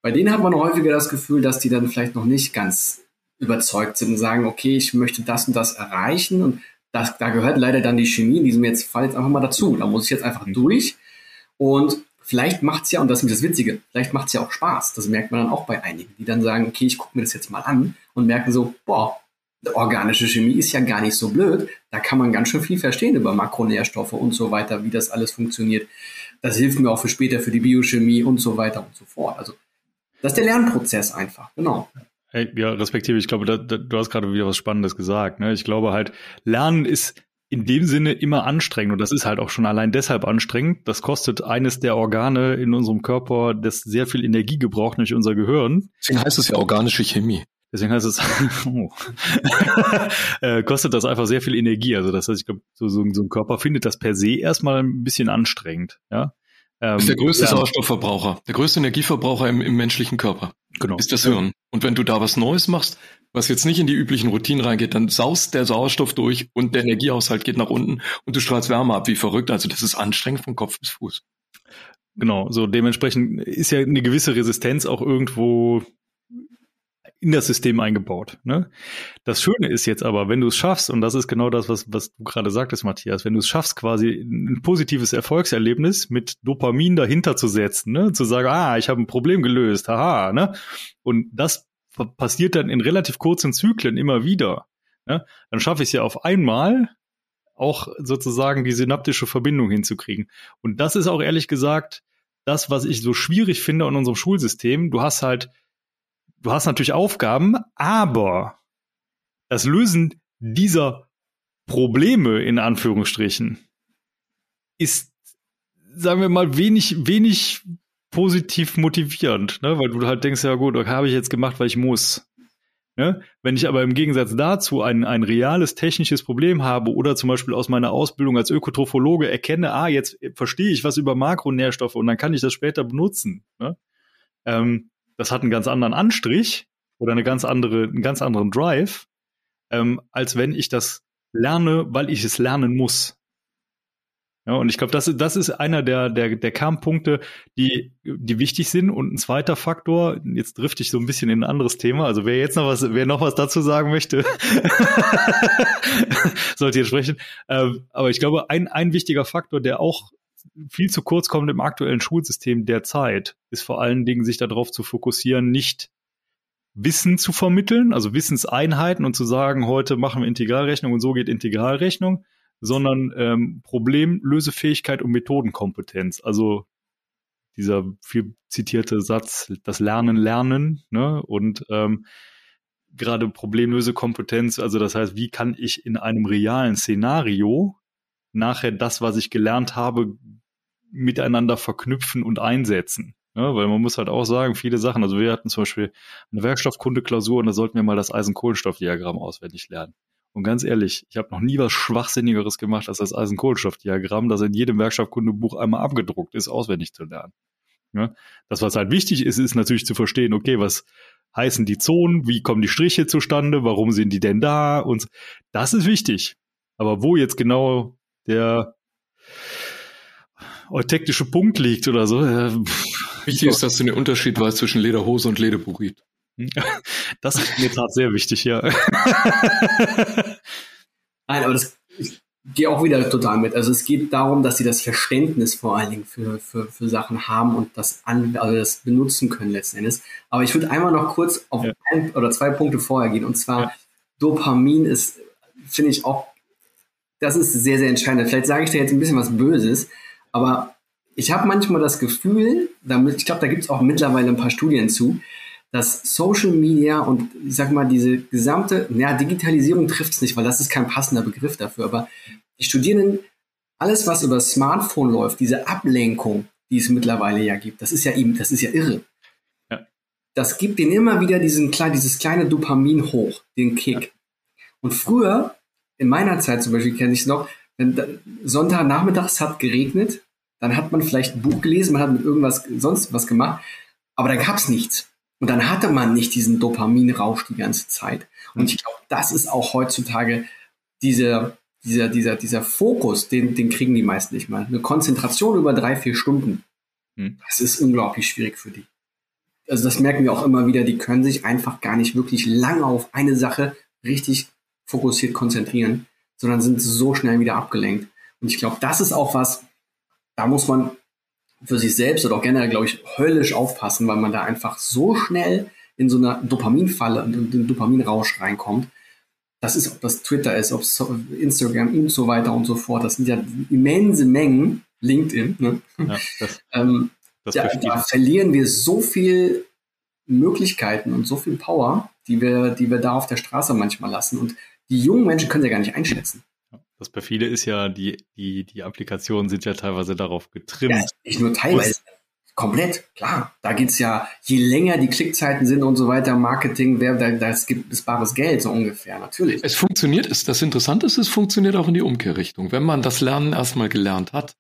Bei denen hat man häufiger das Gefühl, dass die dann vielleicht noch nicht ganz überzeugt sind und sagen, okay, ich möchte das und das erreichen und das, da gehört leider dann die Chemie in diesem jetzt Fall jetzt einfach mal dazu. Da muss ich jetzt einfach mhm. durch und vielleicht macht's ja, und das ist das Witzige, vielleicht macht's ja auch Spaß. Das merkt man dann auch bei einigen, die dann sagen, okay, ich gucke mir das jetzt mal an und merken so, boah, organische Chemie ist ja gar nicht so blöd. Da kann man ganz schön viel verstehen über Makronährstoffe und so weiter, wie das alles funktioniert. Das hilft mir auch für später für die Biochemie und so weiter und so fort. Also das ist der Lernprozess einfach, genau. Hey, ja, respektive, ich glaube, da, da, du hast gerade wieder was Spannendes gesagt. Ne? Ich glaube halt, Lernen ist in dem Sinne immer anstrengend und das ist halt auch schon allein deshalb anstrengend. Das kostet eines der Organe in unserem Körper, das sehr viel Energie gebraucht, nämlich unser Gehirn. Deswegen heißt es ja organische Chemie. Deswegen heißt es, oh. äh, kostet das einfach sehr viel Energie. Also das heißt, ich glaube, so, so, so ein Körper findet das per se erstmal ein bisschen anstrengend. Ja, ähm, ist der größte ja. Sauerstoffverbraucher, der größte Energieverbraucher im, im menschlichen Körper. Genau. Ist das Hirn. Und wenn du da was Neues machst, was jetzt nicht in die üblichen Routinen reingeht, dann saust der Sauerstoff durch und der Energiehaushalt geht nach unten und du strahlst Wärme ab wie verrückt. Also das ist anstrengend von Kopf bis Fuß. Genau, so dementsprechend ist ja eine gewisse Resistenz auch irgendwo in das System eingebaut. Ne? Das Schöne ist jetzt aber, wenn du es schaffst, und das ist genau das, was, was du gerade sagtest, Matthias, wenn du es schaffst, quasi ein positives Erfolgserlebnis mit Dopamin dahinter zu setzen, ne? zu sagen, ah, ich habe ein Problem gelöst, haha, ne? Und das passiert dann in relativ kurzen Zyklen immer wieder. Ne? Dann schaffe ich es ja auf einmal, auch sozusagen die synaptische Verbindung hinzukriegen. Und das ist auch ehrlich gesagt das, was ich so schwierig finde in unserem Schulsystem. Du hast halt du hast natürlich Aufgaben, aber das Lösen dieser Probleme in Anführungsstrichen ist, sagen wir mal, wenig, wenig positiv motivierend, ne? weil du halt denkst, ja gut, okay, habe ich jetzt gemacht, weil ich muss. Ne? Wenn ich aber im Gegensatz dazu ein, ein reales technisches Problem habe oder zum Beispiel aus meiner Ausbildung als Ökotrophologe erkenne, ah, jetzt verstehe ich was über Makronährstoffe und dann kann ich das später benutzen. Ne? Ähm, das hat einen ganz anderen Anstrich oder eine ganz andere, einen ganz anderen Drive, ähm, als wenn ich das lerne, weil ich es lernen muss. Ja, und ich glaube, das, das ist einer der, der, der Kernpunkte, die, die wichtig sind. Und ein zweiter Faktor, jetzt drifte ich so ein bisschen in ein anderes Thema. Also wer jetzt noch was, wer noch was dazu sagen möchte, sollte hier sprechen. Ähm, aber ich glaube, ein, ein wichtiger Faktor, der auch viel zu kurz kommt im aktuellen Schulsystem derzeit, ist vor allen Dingen, sich darauf zu fokussieren, nicht Wissen zu vermitteln, also Wissenseinheiten und zu sagen, heute machen wir Integralrechnung und so geht Integralrechnung, sondern ähm, Problemlösefähigkeit und Methodenkompetenz. Also dieser viel zitierte Satz, das Lernen, Lernen, ne? Und ähm, gerade Problemlösekompetenz, also das heißt, wie kann ich in einem realen Szenario nachher das, was ich gelernt habe, miteinander verknüpfen und einsetzen. Ja, weil man muss halt auch sagen, viele Sachen, also wir hatten zum Beispiel eine Werkstoffkunde-Klausur und da sollten wir mal das Eisenkohlenstoffdiagramm auswendig lernen. Und ganz ehrlich, ich habe noch nie was Schwachsinnigeres gemacht als das Eisenkohlenstoffdiagramm, das in jedem Werkstoffkundebuch einmal abgedruckt ist, auswendig zu lernen. Ja, das, was halt wichtig ist, ist natürlich zu verstehen, okay, was heißen die Zonen, wie kommen die Striche zustande, warum sind die denn da und das ist wichtig. Aber wo jetzt genau der eutektische Punkt liegt oder so. Äh, wichtig ist, dass du den Unterschied weißt zwischen Lederhose und Lederburit. Das ist mir tatsächlich sehr wichtig, ja. Nein, aber das ich gehe auch wieder total mit. Also es geht darum, dass sie das Verständnis vor allen Dingen für, für, für Sachen haben und das an, also das benutzen können letzten Endes. Aber ich würde einmal noch kurz auf ja. ein oder zwei Punkte vorher gehen. Und zwar ja. Dopamin ist, finde ich, auch das ist sehr, sehr entscheidend. Vielleicht sage ich dir jetzt ein bisschen was Böses, aber ich habe manchmal das Gefühl, damit, ich glaube, da gibt es auch mittlerweile ein paar Studien zu, dass Social Media und ich sag mal, diese gesamte, ja, Digitalisierung trifft es nicht, weil das ist kein passender Begriff dafür, aber die Studierenden, alles, was über das Smartphone läuft, diese Ablenkung, die es mittlerweile ja gibt, das ist ja eben, das ist ja irre. Ja. Das gibt ihnen immer wieder diesen, dieses kleine Dopamin hoch, den Kick. Ja. Und früher in meiner Zeit zum Beispiel kenne ich es noch, wenn Sonntagnachmittags hat geregnet, dann hat man vielleicht ein Buch gelesen, man hat mit irgendwas sonst was gemacht, aber da gab es nichts. Und dann hatte man nicht diesen Dopaminrausch die ganze Zeit. Und ich glaube, das ist auch heutzutage dieser, dieser, dieser, dieser Fokus, den, den kriegen die meisten nicht mal. Eine Konzentration über drei, vier Stunden. Hm. Das ist unglaublich schwierig für die. Also das merken wir auch immer wieder, die können sich einfach gar nicht wirklich lange auf eine Sache richtig fokussiert konzentrieren, sondern sind so schnell wieder abgelenkt. Und ich glaube, das ist auch was, da muss man für sich selbst oder auch generell, glaube ich, höllisch aufpassen, weil man da einfach so schnell in so eine Dopaminfalle und in den Dopaminrausch reinkommt. Das ist, ob das Twitter ist, ob es Instagram und so weiter und so fort. Das sind ja immense Mengen. LinkedIn. Ne? Ja, das, ähm, das ja, da verlieren wir so viel Möglichkeiten und so viel Power, die wir, die wir da auf der Straße manchmal lassen. Und die jungen Menschen können sie ja gar nicht einschätzen. Das perfide ist ja, die, die, die Applikationen sind ja teilweise darauf getrimmt. Ja, nicht nur teilweise. Komplett, klar. Da geht es ja, je länger die Klickzeiten sind und so weiter, Marketing, wer, da, das gibt es bares Geld, so ungefähr, natürlich. Es funktioniert, ist, das Interessante ist, es funktioniert auch in die Umkehrrichtung. Wenn man das Lernen erstmal gelernt hat,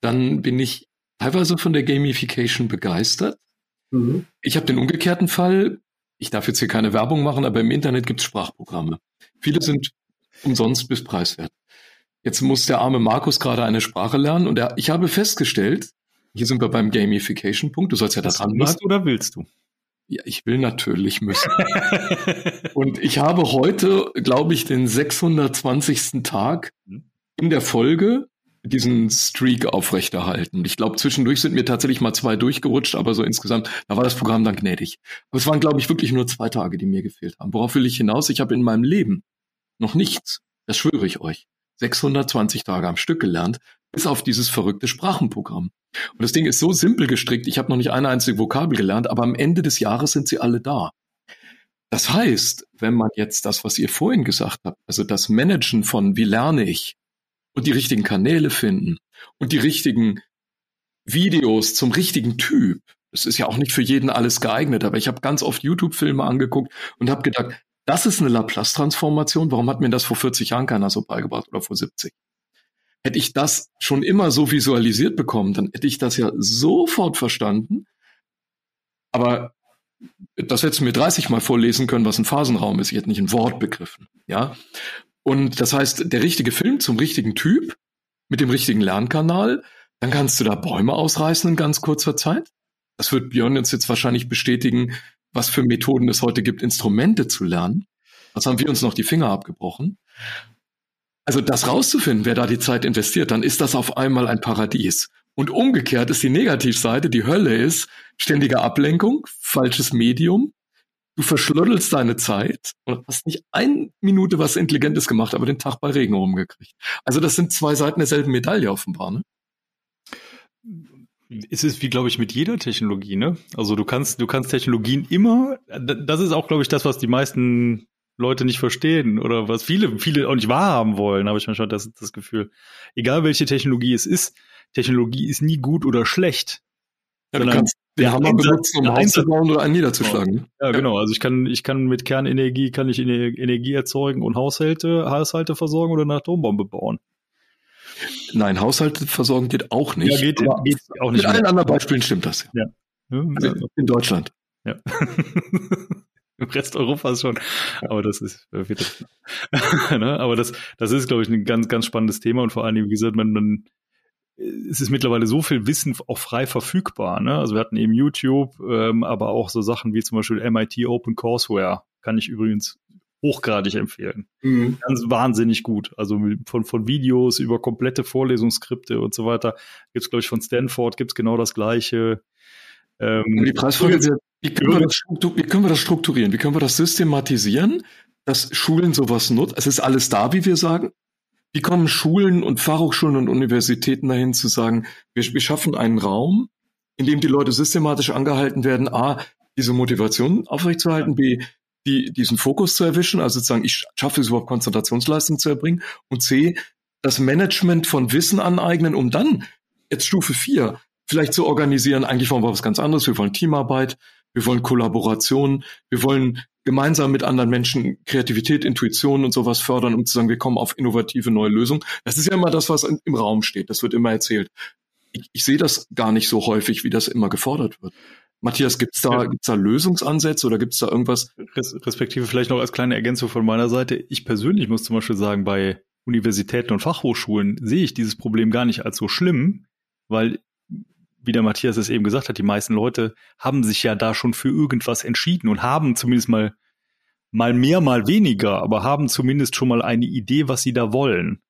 dann bin ich teilweise von der Gamification begeistert. Mhm. Ich habe den umgekehrten Fall, ich darf jetzt hier keine Werbung machen, aber im Internet gibt es Sprachprogramme. Viele sind umsonst bis preiswert. Jetzt muss der arme Markus gerade eine Sprache lernen und er, ich habe festgestellt, hier sind wir beim Gamification-Punkt, du sollst ja da dran bleiben. oder willst du? Ja, ich will natürlich müssen. und ich habe heute, glaube ich, den 620. Tag mhm. in der Folge diesen Streak aufrechterhalten. Ich glaube, zwischendurch sind mir tatsächlich mal zwei durchgerutscht, aber so insgesamt, da war das Programm dann gnädig. Aber es waren, glaube ich, wirklich nur zwei Tage, die mir gefehlt haben. Worauf will ich hinaus? Ich habe in meinem Leben noch nichts, das schwöre ich euch, 620 Tage am Stück gelernt, bis auf dieses verrückte Sprachenprogramm. Und das Ding ist so simpel gestrickt, ich habe noch nicht eine einzige Vokabel gelernt, aber am Ende des Jahres sind sie alle da. Das heißt, wenn man jetzt das, was ihr vorhin gesagt habt, also das Managen von wie lerne ich und die richtigen Kanäle finden und die richtigen Videos zum richtigen Typ, das ist ja auch nicht für jeden alles geeignet, aber ich habe ganz oft YouTube-Filme angeguckt und habe gedacht, das ist eine Laplace-Transformation. Warum hat mir das vor 40 Jahren keiner so beigebracht oder vor 70? Hätte ich das schon immer so visualisiert bekommen, dann hätte ich das ja sofort verstanden. Aber das hätte mir 30 Mal vorlesen können, was ein Phasenraum ist. Ich hätte nicht ein Wort begriffen. Ja. Und das heißt, der richtige Film zum richtigen Typ mit dem richtigen Lernkanal, dann kannst du da Bäume ausreißen in ganz kurzer Zeit. Das wird Björn uns jetzt wahrscheinlich bestätigen, was für Methoden es heute gibt, Instrumente zu lernen. Das haben wir uns noch die Finger abgebrochen. Also das rauszufinden, wer da die Zeit investiert, dann ist das auf einmal ein Paradies. Und umgekehrt ist die Negativseite, die Hölle ist ständige Ablenkung, falsches Medium. Du verschlöddelst deine Zeit und hast nicht eine Minute was Intelligentes gemacht, aber den Tag bei Regen rumgekriegt. Also das sind zwei Seiten derselben Medaille offenbar, ne? Es ist wie, glaube ich, mit jeder Technologie, ne? Also du kannst, du kannst Technologien immer, das ist auch, glaube ich, das, was die meisten Leute nicht verstehen oder was viele, viele auch nicht wahrhaben wollen, habe ich manchmal das, das Gefühl. Egal welche Technologie es ist, Technologie ist nie gut oder schlecht. Ja, du kannst den Hammer benutzen, um ein Haus zu bauen oder einen niederzuschlagen. Genau. Ja, genau. Also ich kann, ich kann mit Kernenergie, kann ich Energie erzeugen und Haushalte, Haushalte versorgen oder eine Atombombe bauen. Nein, Haushalte versorgen geht auch nicht. Ja, geht, geht auch nicht. Mit allen anderen Beispielen stimmt das. Ja. Also in Deutschland. Ja. Im Rest Europas schon. Aber das ist äh, ne? Aber das, das ist, glaube ich, ein ganz, ganz spannendes Thema und vor allem, wie gesagt, man, man es ist mittlerweile so viel Wissen auch frei verfügbar. Ne? Also wir hatten eben YouTube, ähm, aber auch so Sachen wie zum Beispiel MIT Open Courseware. Kann ich übrigens hochgradig empfehlen. Mhm. Ganz wahnsinnig gut. Also von, von Videos über komplette Vorlesungsskripte und so weiter. Gibt es, glaube ich, von Stanford gibt es genau das Gleiche. Ähm, die Preisfrage ist, wie können, wir das, wie können wir das strukturieren? Wie können wir das systematisieren, dass Schulen sowas nutzen? Es ist alles da, wie wir sagen. Wie kommen Schulen und Fachhochschulen und Universitäten dahin zu sagen, wir, wir schaffen einen Raum, in dem die Leute systematisch angehalten werden, A, diese Motivation aufrechtzuerhalten, B, die, diesen Fokus zu erwischen, also sozusagen, ich schaffe es überhaupt Konzentrationsleistung zu erbringen und C, das Management von Wissen aneignen, um dann jetzt Stufe vier vielleicht zu organisieren, eigentlich wollen wir was ganz anderes, wir wollen Teamarbeit, wir wollen Kollaboration, wir wollen gemeinsam mit anderen Menschen Kreativität, Intuition und sowas fördern, um zu sagen, wir kommen auf innovative neue Lösungen. Das ist ja immer das, was im Raum steht. Das wird immer erzählt. Ich, ich sehe das gar nicht so häufig, wie das immer gefordert wird. Matthias, gibt's da, gibt's da Lösungsansätze oder gibt's da irgendwas? Respektive vielleicht noch als kleine Ergänzung von meiner Seite. Ich persönlich muss zum Beispiel sagen, bei Universitäten und Fachhochschulen sehe ich dieses Problem gar nicht als so schlimm, weil, wie der Matthias es eben gesagt hat, die meisten Leute haben sich ja da schon für irgendwas entschieden und haben zumindest mal, mal mehr, mal weniger, aber haben zumindest schon mal eine Idee, was sie da wollen.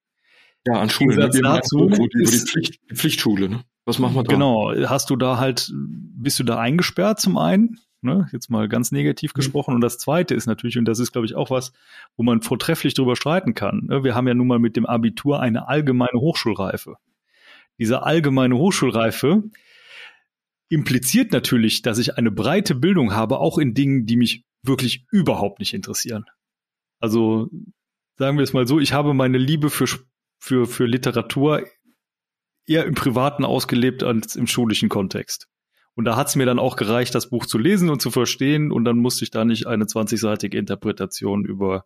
Ja, an Schulen, ne? dazu, wo die, wo die, Pflicht, die Pflichtschule, ne? Was machen wir da? Genau, hast du da halt, bist du da eingesperrt zum einen, ne? jetzt mal ganz negativ mhm. gesprochen. Und das zweite ist natürlich, und das ist, glaube ich, auch was, wo man vortrefflich drüber streiten kann. Ne? Wir haben ja nun mal mit dem Abitur eine allgemeine Hochschulreife. Diese allgemeine Hochschulreife impliziert natürlich, dass ich eine breite Bildung habe, auch in Dingen, die mich wirklich überhaupt nicht interessieren. Also sagen wir es mal so, ich habe meine Liebe für, für, für Literatur eher im Privaten ausgelebt als im schulischen Kontext. Und da hat es mir dann auch gereicht, das Buch zu lesen und zu verstehen. Und dann musste ich da nicht eine 20-seitige Interpretation über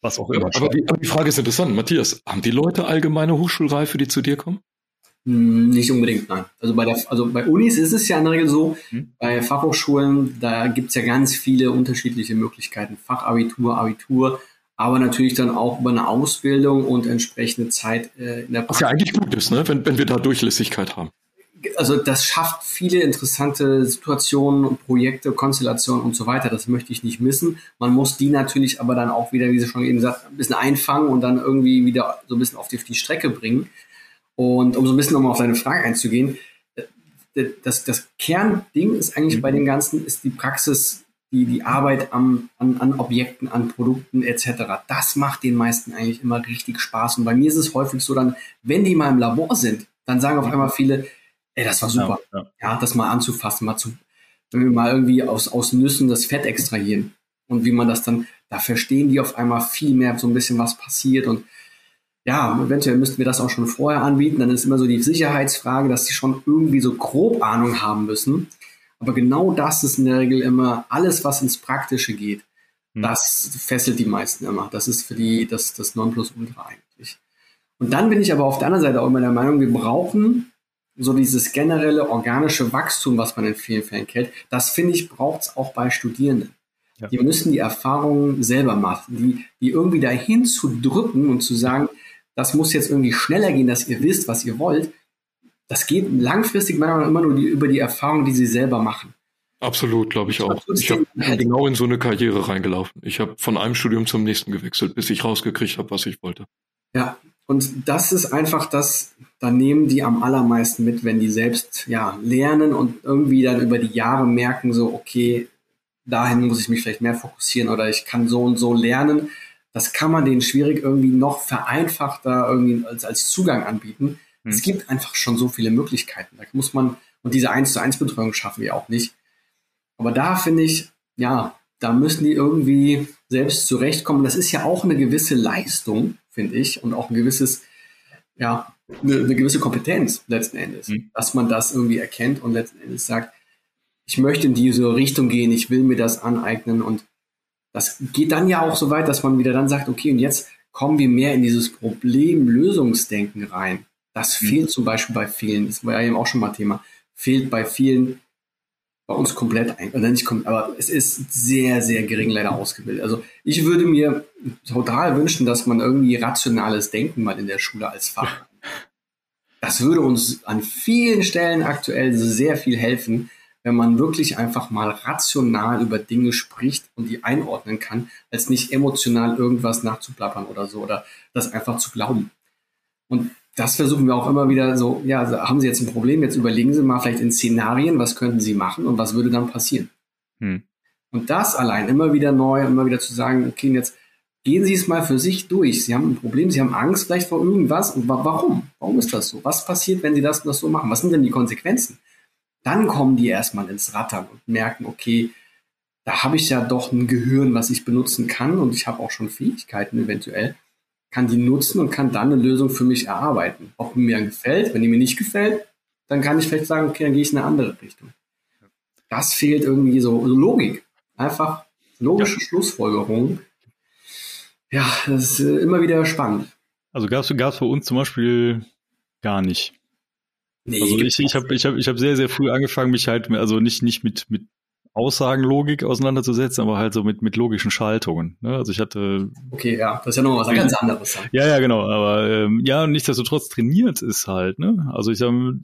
was auch immer. Aber die, aber die, Frage ist interessant. Matthias, haben die Leute allgemeine Hochschulreife, die zu dir kommen? Hm, nicht unbedingt, nein. Also bei, der, also bei Unis ist es ja in der Regel so, hm. bei Fachhochschulen, da gibt es ja ganz viele unterschiedliche Möglichkeiten. Fachabitur, Abitur, aber natürlich dann auch über eine Ausbildung und entsprechende Zeit äh, in der Praxis. Was ja eigentlich gut ist, ne? wenn, wenn wir da Durchlässigkeit haben. Also das schafft viele interessante Situationen, Projekte, Konstellationen und so weiter. Das möchte ich nicht missen. Man muss die natürlich aber dann auch wieder, wie Sie schon eben gesagt, ein bisschen einfangen und dann irgendwie wieder so ein bisschen auf die, auf die Strecke bringen. Und um so ein bisschen nochmal auf deine Frage einzugehen, das, das Kernding ist eigentlich mhm. bei dem Ganzen, ist die Praxis, die, die Arbeit am, an, an Objekten, an Produkten etc. Das macht den meisten eigentlich immer richtig Spaß. Und bei mir ist es häufig so dann, wenn die mal im Labor sind, dann sagen auf einmal viele, ey, das war super. Ja, ja. ja, das mal anzufassen, mal zu, wenn wir mal irgendwie aus, aus Nüssen das Fett extrahieren und wie man das dann, da verstehen die auf einmal viel mehr so ein bisschen, was passiert und ja, eventuell müssten wir das auch schon vorher anbieten. Dann ist immer so die Sicherheitsfrage, dass sie schon irgendwie so grob Ahnung haben müssen. Aber genau das ist in der Regel immer alles, was ins Praktische geht. Hm. Das fesselt die meisten immer. Das ist für die das, das Nonplusultra eigentlich. Und dann bin ich aber auf der anderen Seite auch immer der Meinung, wir brauchen so dieses generelle organische Wachstum, was man in vielen Fällen kennt. Das finde ich, braucht es auch bei Studierenden. Ja. Die müssen die Erfahrungen selber machen, die, die irgendwie dahin zu drücken und zu sagen, das muss jetzt irgendwie schneller gehen, dass ihr wisst, was ihr wollt. Das geht langfristig meiner Meinung nach immer nur die, über die Erfahrung, die sie selber machen. Absolut, glaube ich auch. Ich habe genau in so eine Karriere reingelaufen. Ich habe von einem Studium zum nächsten gewechselt, bis ich rausgekriegt habe, was ich wollte. Ja, und das ist einfach das, da nehmen die am allermeisten mit, wenn die selbst ja lernen und irgendwie dann über die Jahre merken, so, okay, dahin muss ich mich vielleicht mehr fokussieren oder ich kann so und so lernen das kann man denen schwierig irgendwie noch vereinfachter irgendwie als, als Zugang anbieten. Hm. Es gibt einfach schon so viele Möglichkeiten. Da muss man, und diese 1 zu 1 Betreuung schaffen wir auch nicht. Aber da finde ich, ja, da müssen die irgendwie selbst zurechtkommen. Das ist ja auch eine gewisse Leistung, finde ich, und auch ein gewisses, ja, eine, eine gewisse Kompetenz letzten Endes, mhm. dass man das irgendwie erkennt und letzten Endes sagt, ich möchte in diese Richtung gehen, ich will mir das aneignen und das geht dann ja auch so weit, dass man wieder dann sagt, okay, und jetzt kommen wir mehr in dieses Problemlösungsdenken rein. Das mhm. fehlt zum Beispiel bei vielen, das war ja eben auch schon mal Thema, fehlt bei vielen bei uns komplett ein, oder nicht komplett, aber es ist sehr, sehr gering leider ausgebildet. Also ich würde mir total wünschen, dass man irgendwie rationales Denken mal in der Schule als Fach. Das würde uns an vielen Stellen aktuell sehr viel helfen, wenn man wirklich einfach mal rational über Dinge spricht und die einordnen kann, als nicht emotional irgendwas nachzuplappern oder so oder das einfach zu glauben. Und das versuchen wir auch immer wieder so, ja, haben Sie jetzt ein Problem, jetzt überlegen Sie mal vielleicht in Szenarien, was könnten Sie machen und was würde dann passieren. Hm. Und das allein immer wieder neu, immer wieder zu sagen, okay, jetzt gehen Sie es mal für sich durch. Sie haben ein Problem, Sie haben Angst vielleicht vor irgendwas. Und warum? Warum ist das so? Was passiert, wenn Sie das, das so machen? Was sind denn die Konsequenzen? dann kommen die erstmal ins Rattern und merken, okay, da habe ich ja doch ein Gehirn, was ich benutzen kann und ich habe auch schon Fähigkeiten eventuell, kann die nutzen und kann dann eine Lösung für mich erarbeiten. Ob mir gefällt, wenn die mir nicht gefällt, dann kann ich vielleicht sagen, okay, dann gehe ich in eine andere Richtung. Das fehlt irgendwie so Logik. Einfach logische ja. Schlussfolgerungen. Ja, das ist äh, immer wieder spannend. Also gab es für uns zum Beispiel gar nicht. Nee, also ich, ich habe ich hab, ich hab sehr, sehr früh angefangen, mich halt, also nicht, nicht mit, mit Aussagenlogik auseinanderzusetzen, aber halt so mit, mit logischen Schaltungen. Ne? Also ich hatte. Okay, ja, das ist ja nochmal was ganz anderes. Ja, ja, genau. Aber ähm, ja, nichtsdestotrotz trainiert ist halt, ne? Also ich habe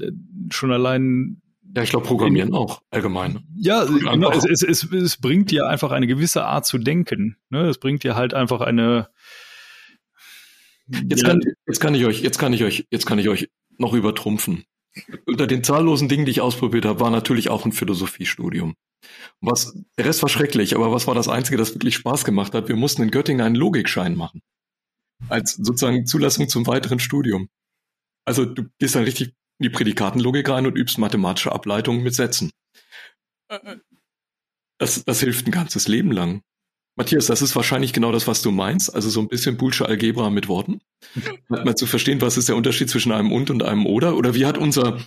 schon allein. Ja, ich glaube, Programmieren in, auch allgemein. Ja, genau, es, es, es, es bringt dir einfach eine gewisse Art zu denken. Ne? Es bringt dir halt einfach eine. Jetzt, ja, kann, jetzt kann ich euch, jetzt kann ich euch, jetzt kann ich euch noch übertrumpfen unter den zahllosen Dingen, die ich ausprobiert habe, war natürlich auch ein Philosophiestudium. Was, der Rest war schrecklich, aber was war das Einzige, das wirklich Spaß gemacht hat? Wir mussten in Göttingen einen Logikschein machen. Als sozusagen Zulassung zum weiteren Studium. Also du gehst dann richtig in die Prädikatenlogik rein und übst mathematische Ableitungen mit Sätzen. Das, das hilft ein ganzes Leben lang. Matthias, das ist wahrscheinlich genau das, was du meinst. Also so ein bisschen Boolsche Algebra mit Worten. mal zu verstehen, was ist der Unterschied zwischen einem und und einem oder? Oder wie hat unser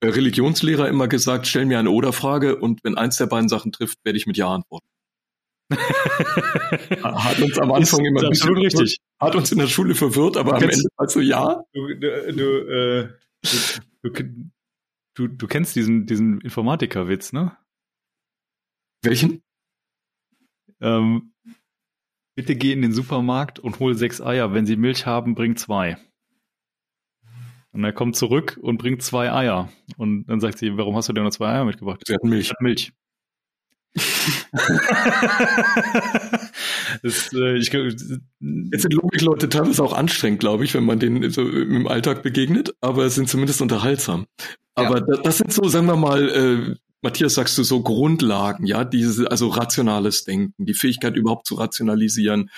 äh, Religionslehrer immer gesagt, stell mir eine Oder-Frage und wenn eins der beiden Sachen trifft, werde ich mit Ja antworten. hat uns am Anfang immer ein bisschen richtig. hat uns in der Schule verwirrt, aber am Ende also ja. Du, du, du, äh, du, du, du kennst diesen, diesen Informatiker-Witz, ne? Welchen? Ähm, Bitte geh in den Supermarkt und hol sechs Eier. Wenn Sie Milch haben, bring zwei. Und er kommt zurück und bringt zwei Eier. Und dann sagt sie, warum hast du denn noch zwei Eier mitgebracht? Sie hat Milch. Hat Milch. das, äh, ich, Jetzt sind Logikleute teilweise auch anstrengend, glaube ich, wenn man denen so im Alltag begegnet, aber es sind zumindest unterhaltsam. Aber ja. das, das, sind so, sagen wir mal, äh, Matthias, sagst du so Grundlagen, ja, diese, also rationales Denken, die Fähigkeit überhaupt zu rationalisieren,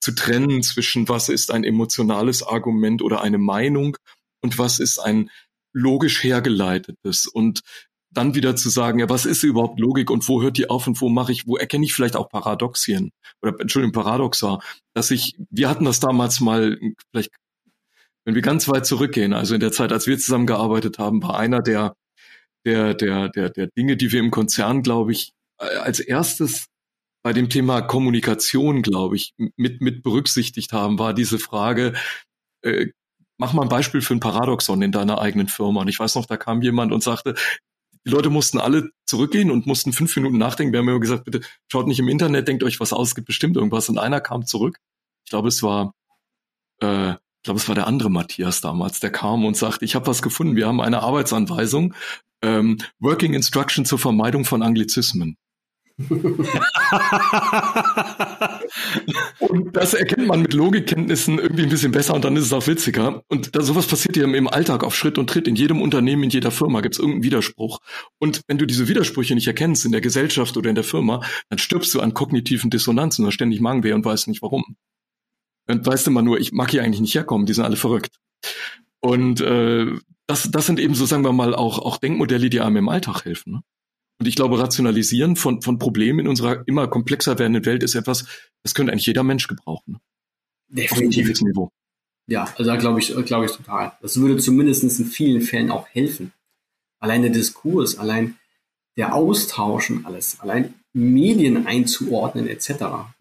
zu trennen zwischen was ist ein emotionales Argument oder eine Meinung und was ist ein logisch hergeleitetes? Und dann wieder zu sagen, ja, was ist überhaupt Logik und wo hört die auf und wo mache ich, wo erkenne ich vielleicht auch Paradoxien? Oder Entschuldigung, Paradoxa, dass ich, wir hatten das damals mal, vielleicht, wenn wir ganz weit zurückgehen, also in der Zeit, als wir zusammengearbeitet haben, war einer der, der, der, der, der Dinge, die wir im Konzern, glaube ich, als erstes bei dem Thema Kommunikation, glaube ich, mit, mit berücksichtigt haben, war diese Frage, äh, mach mal ein Beispiel für ein Paradoxon in deiner eigenen Firma. Und ich weiß noch, da kam jemand und sagte, die Leute mussten alle zurückgehen und mussten fünf Minuten nachdenken. Wir haben immer gesagt, bitte schaut nicht im Internet, denkt euch was aus, gibt bestimmt irgendwas. Und einer kam zurück. Ich glaube, es war, äh, ich glaube, es war der andere Matthias damals, der kam und sagte, ich habe was gefunden. Wir haben eine Arbeitsanweisung, ähm, Working Instruction zur Vermeidung von Anglizismen. und das erkennt man mit Logikkenntnissen irgendwie ein bisschen besser und dann ist es auch witziger. Und da, sowas passiert ja im Alltag auf Schritt und Tritt. In jedem Unternehmen, in jeder Firma gibt es irgendeinen Widerspruch. Und wenn du diese Widersprüche nicht erkennst in der Gesellschaft oder in der Firma, dann stirbst du an kognitiven Dissonanzen oder ständig Magenweh und weißt nicht warum. Und weißt immer nur, ich mag hier eigentlich nicht herkommen, die sind alle verrückt. Und äh, das, das sind eben so, sagen wir mal, auch, auch Denkmodelle, die einem im Alltag helfen. Ne? Und ich glaube, Rationalisieren von, von Problemen in unserer immer komplexer werdenden Welt ist etwas, das könnte eigentlich jeder Mensch gebrauchen. Definitiv. Auf Niveau. Ja, also da glaube ich, glaube ich total. Das würde zumindest in vielen Fällen auch helfen. Allein der Diskurs, allein der Austausch und alles, allein Medien einzuordnen etc. Ja.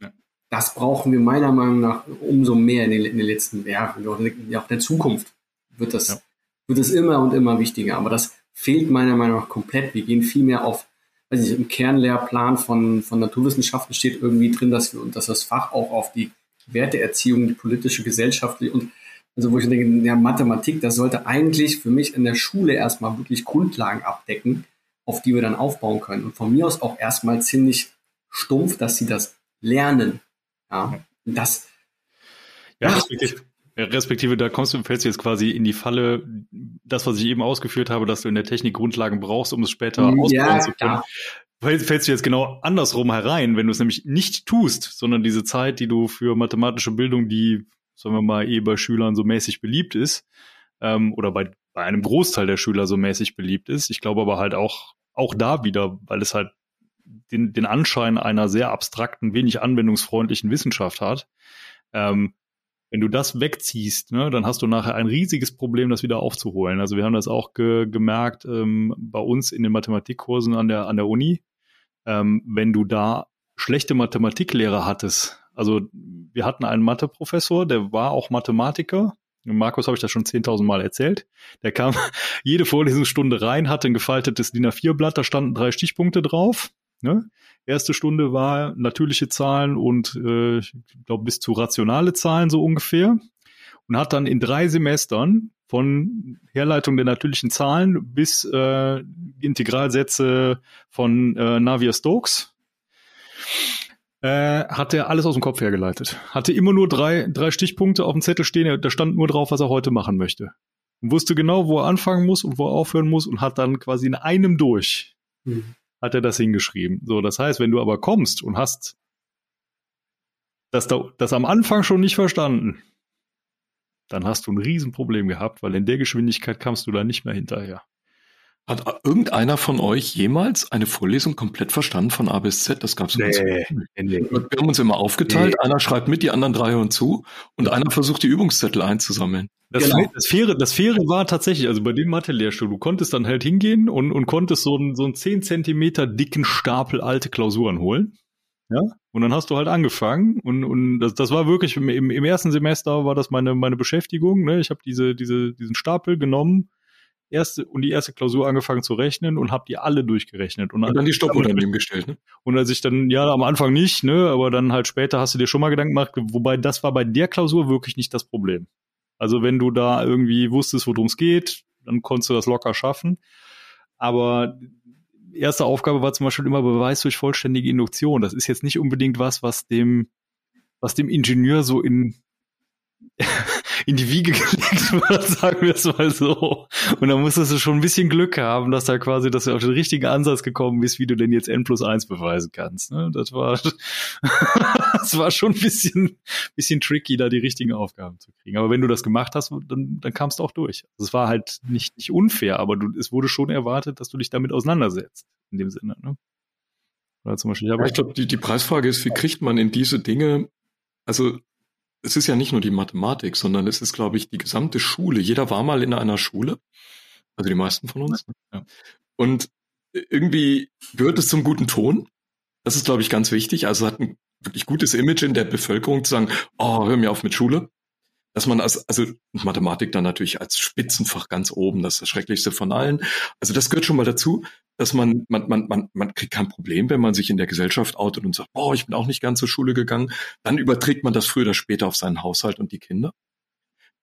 Das brauchen wir meiner Meinung nach umso mehr in den, in den letzten Jahren. Auch in der Zukunft wird das, ja. Wird das immer und immer wichtiger. Aber das fehlt meiner Meinung nach komplett. Wir gehen viel mehr auf, weiß nicht, im Kernlehrplan von, von Naturwissenschaften steht irgendwie drin, dass wir, dass das Fach auch auf die Werteerziehung, die politische, gesellschaftliche und also wo ich denke, ja, Mathematik, das sollte eigentlich für mich in der Schule erstmal wirklich Grundlagen abdecken, auf die wir dann aufbauen können. Und von mir aus auch erstmal ziemlich stumpf, dass sie das lernen. Ja, und das. Ja, ja Respektive, da kommst du, fällst du jetzt quasi in die Falle, das, was ich eben ausgeführt habe, dass du in der Technik Grundlagen brauchst, um es später ja, ausbauen zu können. Ja. Fällst du jetzt genau andersrum herein, wenn du es nämlich nicht tust, sondern diese Zeit, die du für mathematische Bildung, die, sagen wir mal, eh bei Schülern so mäßig beliebt ist, ähm, oder bei, bei einem Großteil der Schüler so mäßig beliebt ist. Ich glaube aber halt auch, auch da wieder, weil es halt den, den Anschein einer sehr abstrakten, wenig anwendungsfreundlichen Wissenschaft hat, ähm, wenn du das wegziehst, ne, dann hast du nachher ein riesiges Problem, das wieder aufzuholen. Also wir haben das auch ge gemerkt ähm, bei uns in den Mathematikkursen an der, an der Uni. Ähm, wenn du da schlechte Mathematiklehrer hattest, also wir hatten einen Matheprofessor, der war auch Mathematiker. Markus habe ich das schon 10.000 Mal erzählt. Der kam jede Vorlesungsstunde rein, hatte ein gefaltetes DIN A4-Blatt, da standen drei Stichpunkte drauf. Ne? Erste Stunde war natürliche Zahlen und äh, ich glaube bis zu rationale Zahlen so ungefähr. Und hat dann in drei Semestern von Herleitung der natürlichen Zahlen bis äh, Integralsätze von äh, Navier-Stokes äh, hat er alles aus dem Kopf hergeleitet. Hatte immer nur drei, drei Stichpunkte auf dem Zettel stehen, da stand nur drauf, was er heute machen möchte. Und wusste genau, wo er anfangen muss und wo er aufhören muss und hat dann quasi in einem durch mhm hat er das hingeschrieben. So, das heißt, wenn du aber kommst und hast das, das am Anfang schon nicht verstanden, dann hast du ein Riesenproblem gehabt, weil in der Geschwindigkeit kamst du da nicht mehr hinterher. Hat irgendeiner von euch jemals eine Vorlesung komplett verstanden von A bis Z? Das gab es nee, nee, Wir haben uns immer aufgeteilt. Nee. Einer schreibt mit, die anderen drei hören zu und einer versucht, die Übungszettel einzusammeln. Das, genau. das, Faire, das Faire war tatsächlich, also bei dem Mathe-Lehrstuhl, du konntest dann halt hingehen und, und konntest so einen, so einen 10 Zentimeter dicken Stapel alte Klausuren holen. Ja. Und dann hast du halt angefangen und, und das, das war wirklich im, im ersten Semester war das meine, meine Beschäftigung. Ne? Ich habe diese, diese, diesen Stapel genommen, erste und die erste Klausur angefangen zu rechnen und habe die alle durchgerechnet. Und, und dann die Stoppuhr daneben gestellt, ne? Und als ich dann, ja, am Anfang nicht, ne, aber dann halt später hast du dir schon mal Gedanken gemacht, wobei das war bei der Klausur wirklich nicht das Problem. Also wenn du da irgendwie wusstest, worum es geht, dann konntest du das locker schaffen. Aber erste Aufgabe war zum Beispiel immer Beweis durch vollständige Induktion. Das ist jetzt nicht unbedingt was, was dem, was dem Ingenieur so in in die Wiege gelegt wird, sagen wir es mal so. Und da musstest du schon ein bisschen Glück haben, dass da quasi, dass du auf den richtigen Ansatz gekommen bist, wie du denn jetzt N plus eins beweisen kannst. Ne? Das war, das war schon ein bisschen, bisschen tricky, da die richtigen Aufgaben zu kriegen. Aber wenn du das gemacht hast, dann, dann kamst du auch durch. Also es war halt nicht, nicht unfair, aber du, es wurde schon erwartet, dass du dich damit auseinandersetzt. In dem Sinne, ne? Oder zum Beispiel, aber ich glaube, die, die Preisfrage ist, wie kriegt man in diese Dinge, also es ist ja nicht nur die Mathematik, sondern es ist, glaube ich, die gesamte Schule. Jeder war mal in einer Schule, also die meisten von uns. Ja. Und irgendwie gehört es zum guten Ton. Das ist, glaube ich, ganz wichtig. Also hat ein wirklich gutes Image in der Bevölkerung zu sagen, oh, hör mir auf mit Schule dass man als, also Mathematik dann natürlich als Spitzenfach ganz oben, das ist das Schrecklichste von allen. Also das gehört schon mal dazu, dass man, man, man, man, man kriegt kein Problem, wenn man sich in der Gesellschaft outet und sagt, oh, ich bin auch nicht ganz zur Schule gegangen. Dann überträgt man das früher oder später auf seinen Haushalt und die Kinder.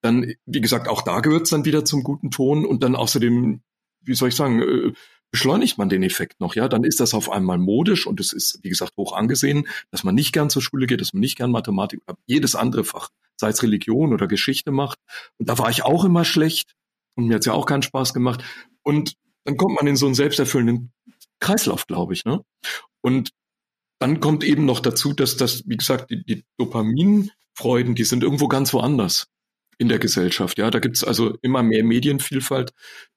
Dann, wie gesagt, auch da gehört es dann wieder zum guten Ton und dann außerdem, wie soll ich sagen, äh, beschleunigt man den Effekt noch, ja, dann ist das auf einmal modisch und es ist, wie gesagt, hoch angesehen, dass man nicht gern zur Schule geht, dass man nicht gern Mathematik jedes andere Fach, sei es Religion oder Geschichte macht. Und da war ich auch immer schlecht und mir hat's ja auch keinen Spaß gemacht. Und dann kommt man in so einen selbsterfüllenden Kreislauf, glaube ich, ne? Und dann kommt eben noch dazu, dass das, wie gesagt, die, die Dopaminfreuden, die sind irgendwo ganz woanders in der Gesellschaft. Ja, da gibt's also immer mehr Medienvielfalt,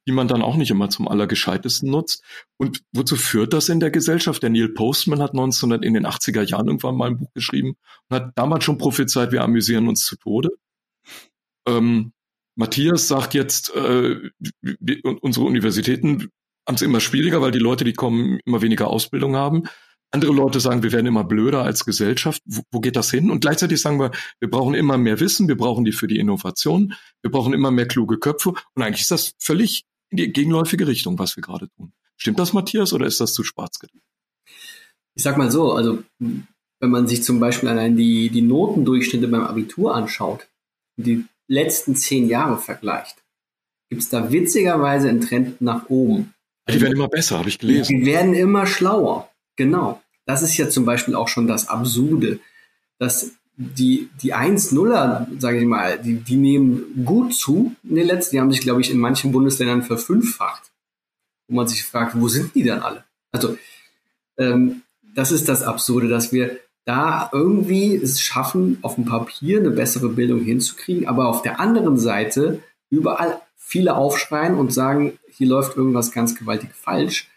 die man dann auch nicht immer zum Allergescheitesten nutzt. Und wozu führt das in der Gesellschaft? Der Neil Postman hat 1900 in den 80er Jahren irgendwann mal ein Buch geschrieben und hat damals schon prophezeit, wir amüsieren uns zu Tode. Ähm, Matthias sagt jetzt, äh, unsere Universitäten haben es immer schwieriger, weil die Leute, die kommen, immer weniger Ausbildung haben. Andere Leute sagen, wir werden immer blöder als Gesellschaft. Wo, wo, geht das hin? Und gleichzeitig sagen wir, wir brauchen immer mehr Wissen, wir brauchen die für die Innovation, wir brauchen immer mehr kluge Köpfe. Und eigentlich ist das völlig in die gegenläufige Richtung, was wir gerade tun. Stimmt das, Matthias, oder ist das zu schwarz gedacht? Ich sag mal so, also wenn man sich zum Beispiel allein die, die Notendurchschnitte beim Abitur anschaut, die letzten zehn Jahre vergleicht, gibt es da witzigerweise einen Trend nach oben. Die werden immer besser, habe ich gelesen. Die werden immer schlauer. Genau. Das ist ja zum Beispiel auch schon das Absurde, dass die, die 1-0er, sage ich mal, die, die nehmen gut zu in den letzten, die haben sich, glaube ich, in manchen Bundesländern verfünffacht. Wo man sich fragt, wo sind die denn alle? Also, ähm, das ist das Absurde, dass wir da irgendwie es schaffen, auf dem Papier eine bessere Bildung hinzukriegen, aber auf der anderen Seite überall viele aufschreien und sagen, hier läuft irgendwas ganz gewaltig falsch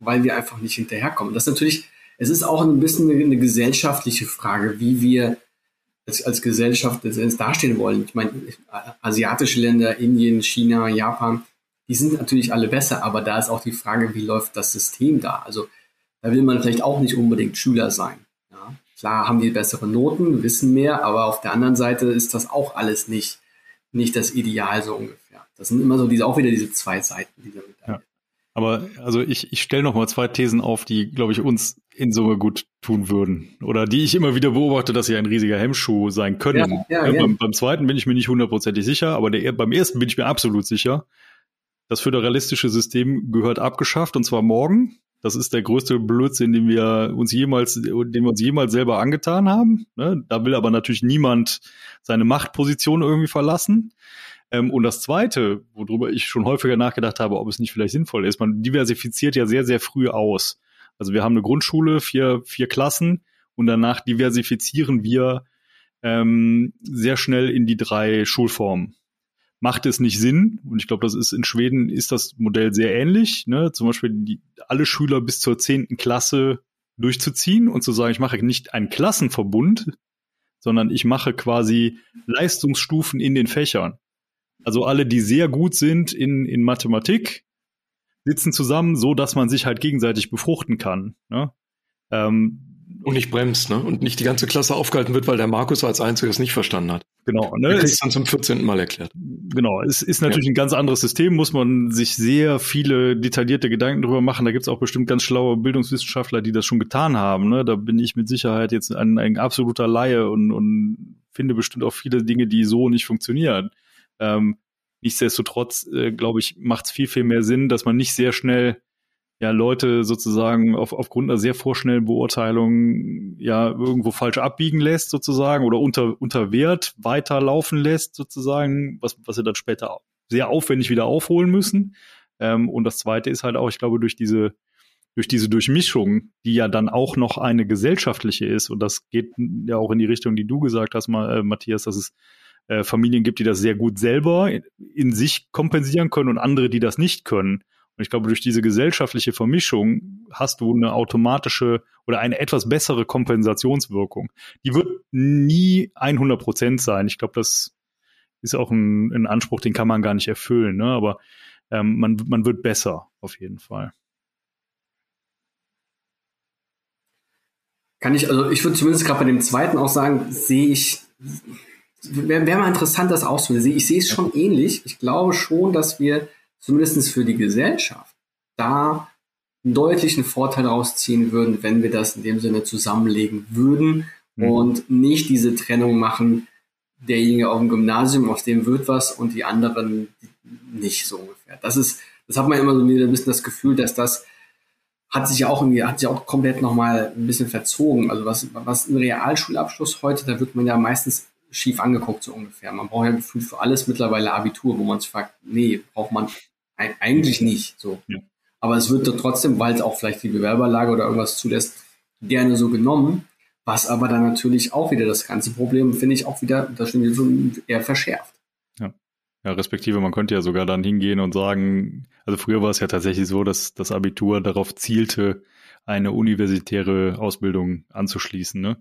weil wir einfach nicht hinterherkommen. Das ist natürlich, es ist auch ein bisschen eine, eine gesellschaftliche Frage, wie wir als, als Gesellschaft dastehen wollen. Ich meine, asiatische Länder, Indien, China, Japan, die sind natürlich alle besser, aber da ist auch die Frage, wie läuft das System da? Also da will man vielleicht auch nicht unbedingt Schüler sein. Ja? Klar haben die bessere Noten, wissen mehr, aber auf der anderen Seite ist das auch alles nicht, nicht das Ideal so ungefähr. Das sind immer so diese, auch wieder diese zwei Seiten dieser Medaille. Ja. Aber also ich, ich stelle noch mal zwei Thesen auf, die, glaube ich, uns in Summe gut tun würden. Oder die ich immer wieder beobachte, dass sie ein riesiger Hemmschuh sein können. Ja, ja, ja, beim, beim, zweiten bin ich mir nicht hundertprozentig sicher, aber der, beim ersten bin ich mir absolut sicher. Das föderalistische System gehört abgeschafft und zwar morgen. Das ist der größte Blödsinn, den wir uns jemals, den wir uns jemals selber angetan haben. Ne? Da will aber natürlich niemand seine Machtposition irgendwie verlassen. Ähm, und das Zweite, worüber ich schon häufiger nachgedacht habe, ob es nicht vielleicht sinnvoll ist, man diversifiziert ja sehr, sehr früh aus. Also wir haben eine Grundschule, vier, vier Klassen und danach diversifizieren wir ähm, sehr schnell in die drei Schulformen. Macht es nicht Sinn? Und ich glaube, das ist in Schweden ist das Modell sehr ähnlich. Ne? Zum Beispiel die, alle Schüler bis zur zehnten Klasse durchzuziehen und zu sagen, ich mache nicht einen Klassenverbund, sondern ich mache quasi Leistungsstufen in den Fächern. Also alle, die sehr gut sind in, in Mathematik, sitzen zusammen, so dass man sich halt gegenseitig befruchten kann. Ne? Ähm, und nicht bremst, ne? Und nicht die ganze Klasse aufgehalten wird, weil der Markus als einziges nicht verstanden hat. Genau, ne? Der kriegst dann zum 14. Mal erklärt. Genau, es ist natürlich ja. ein ganz anderes System, muss man sich sehr viele detaillierte Gedanken drüber machen. Da gibt's auch bestimmt ganz schlaue Bildungswissenschaftler, die das schon getan haben. Ne? Da bin ich mit Sicherheit jetzt ein, ein absoluter Laie und, und finde bestimmt auch viele Dinge, die so nicht funktionieren. Ähm, nichtsdestotrotz, äh, glaube ich, macht es viel, viel mehr Sinn, dass man nicht sehr schnell ja Leute sozusagen auf, aufgrund einer sehr vorschnellen Beurteilung ja irgendwo falsch abbiegen lässt sozusagen oder unter, unter Wert weiterlaufen lässt sozusagen, was, was sie dann später sehr aufwendig wieder aufholen müssen. Ähm, und das zweite ist halt auch, ich glaube, durch diese, durch diese Durchmischung, die ja dann auch noch eine gesellschaftliche ist, und das geht ja auch in die Richtung, die du gesagt hast, äh, Matthias, dass es äh, Familien gibt, die das sehr gut selber in, in sich kompensieren können und andere, die das nicht können. Und ich glaube, durch diese gesellschaftliche Vermischung hast du eine automatische oder eine etwas bessere Kompensationswirkung. Die wird nie 100 Prozent sein. Ich glaube, das ist auch ein, ein, Anspruch, den kann man gar nicht erfüllen. Ne? Aber ähm, man, man wird besser auf jeden Fall. Kann ich, also ich würde zumindest gerade bei dem zweiten auch sagen, sehe ich, wäre wär mal interessant, das auszuwählen. Ich sehe es schon ähnlich. Ich glaube schon, dass wir zumindest für die Gesellschaft, da einen deutlichen Vorteil rausziehen würden, wenn wir das in dem Sinne zusammenlegen würden mhm. und nicht diese Trennung machen, derjenige auf dem Gymnasium, aus dem wird was und die anderen nicht so ungefähr. Das ist, das hat man immer so ein bisschen das Gefühl, dass das hat sich ja auch irgendwie, hat sich auch komplett nochmal ein bisschen verzogen. Also was, was ein Realschulabschluss heute, da wird man ja meistens schief angeguckt, so ungefähr. Man braucht ja gefühlt für alles mittlerweile Abitur, wo man sich fragt, nee, braucht man eigentlich nicht so. Ja. Aber es wird trotzdem, weil es auch vielleicht die Bewerberlage oder irgendwas zulässt, gerne so genommen. Was aber dann natürlich auch wieder das ganze Problem, finde ich, auch wieder, das stimmt so eher verschärft. Ja. Ja, respektive, man könnte ja sogar dann hingehen und sagen, also früher war es ja tatsächlich so, dass das Abitur darauf zielte, eine universitäre Ausbildung anzuschließen. Ne?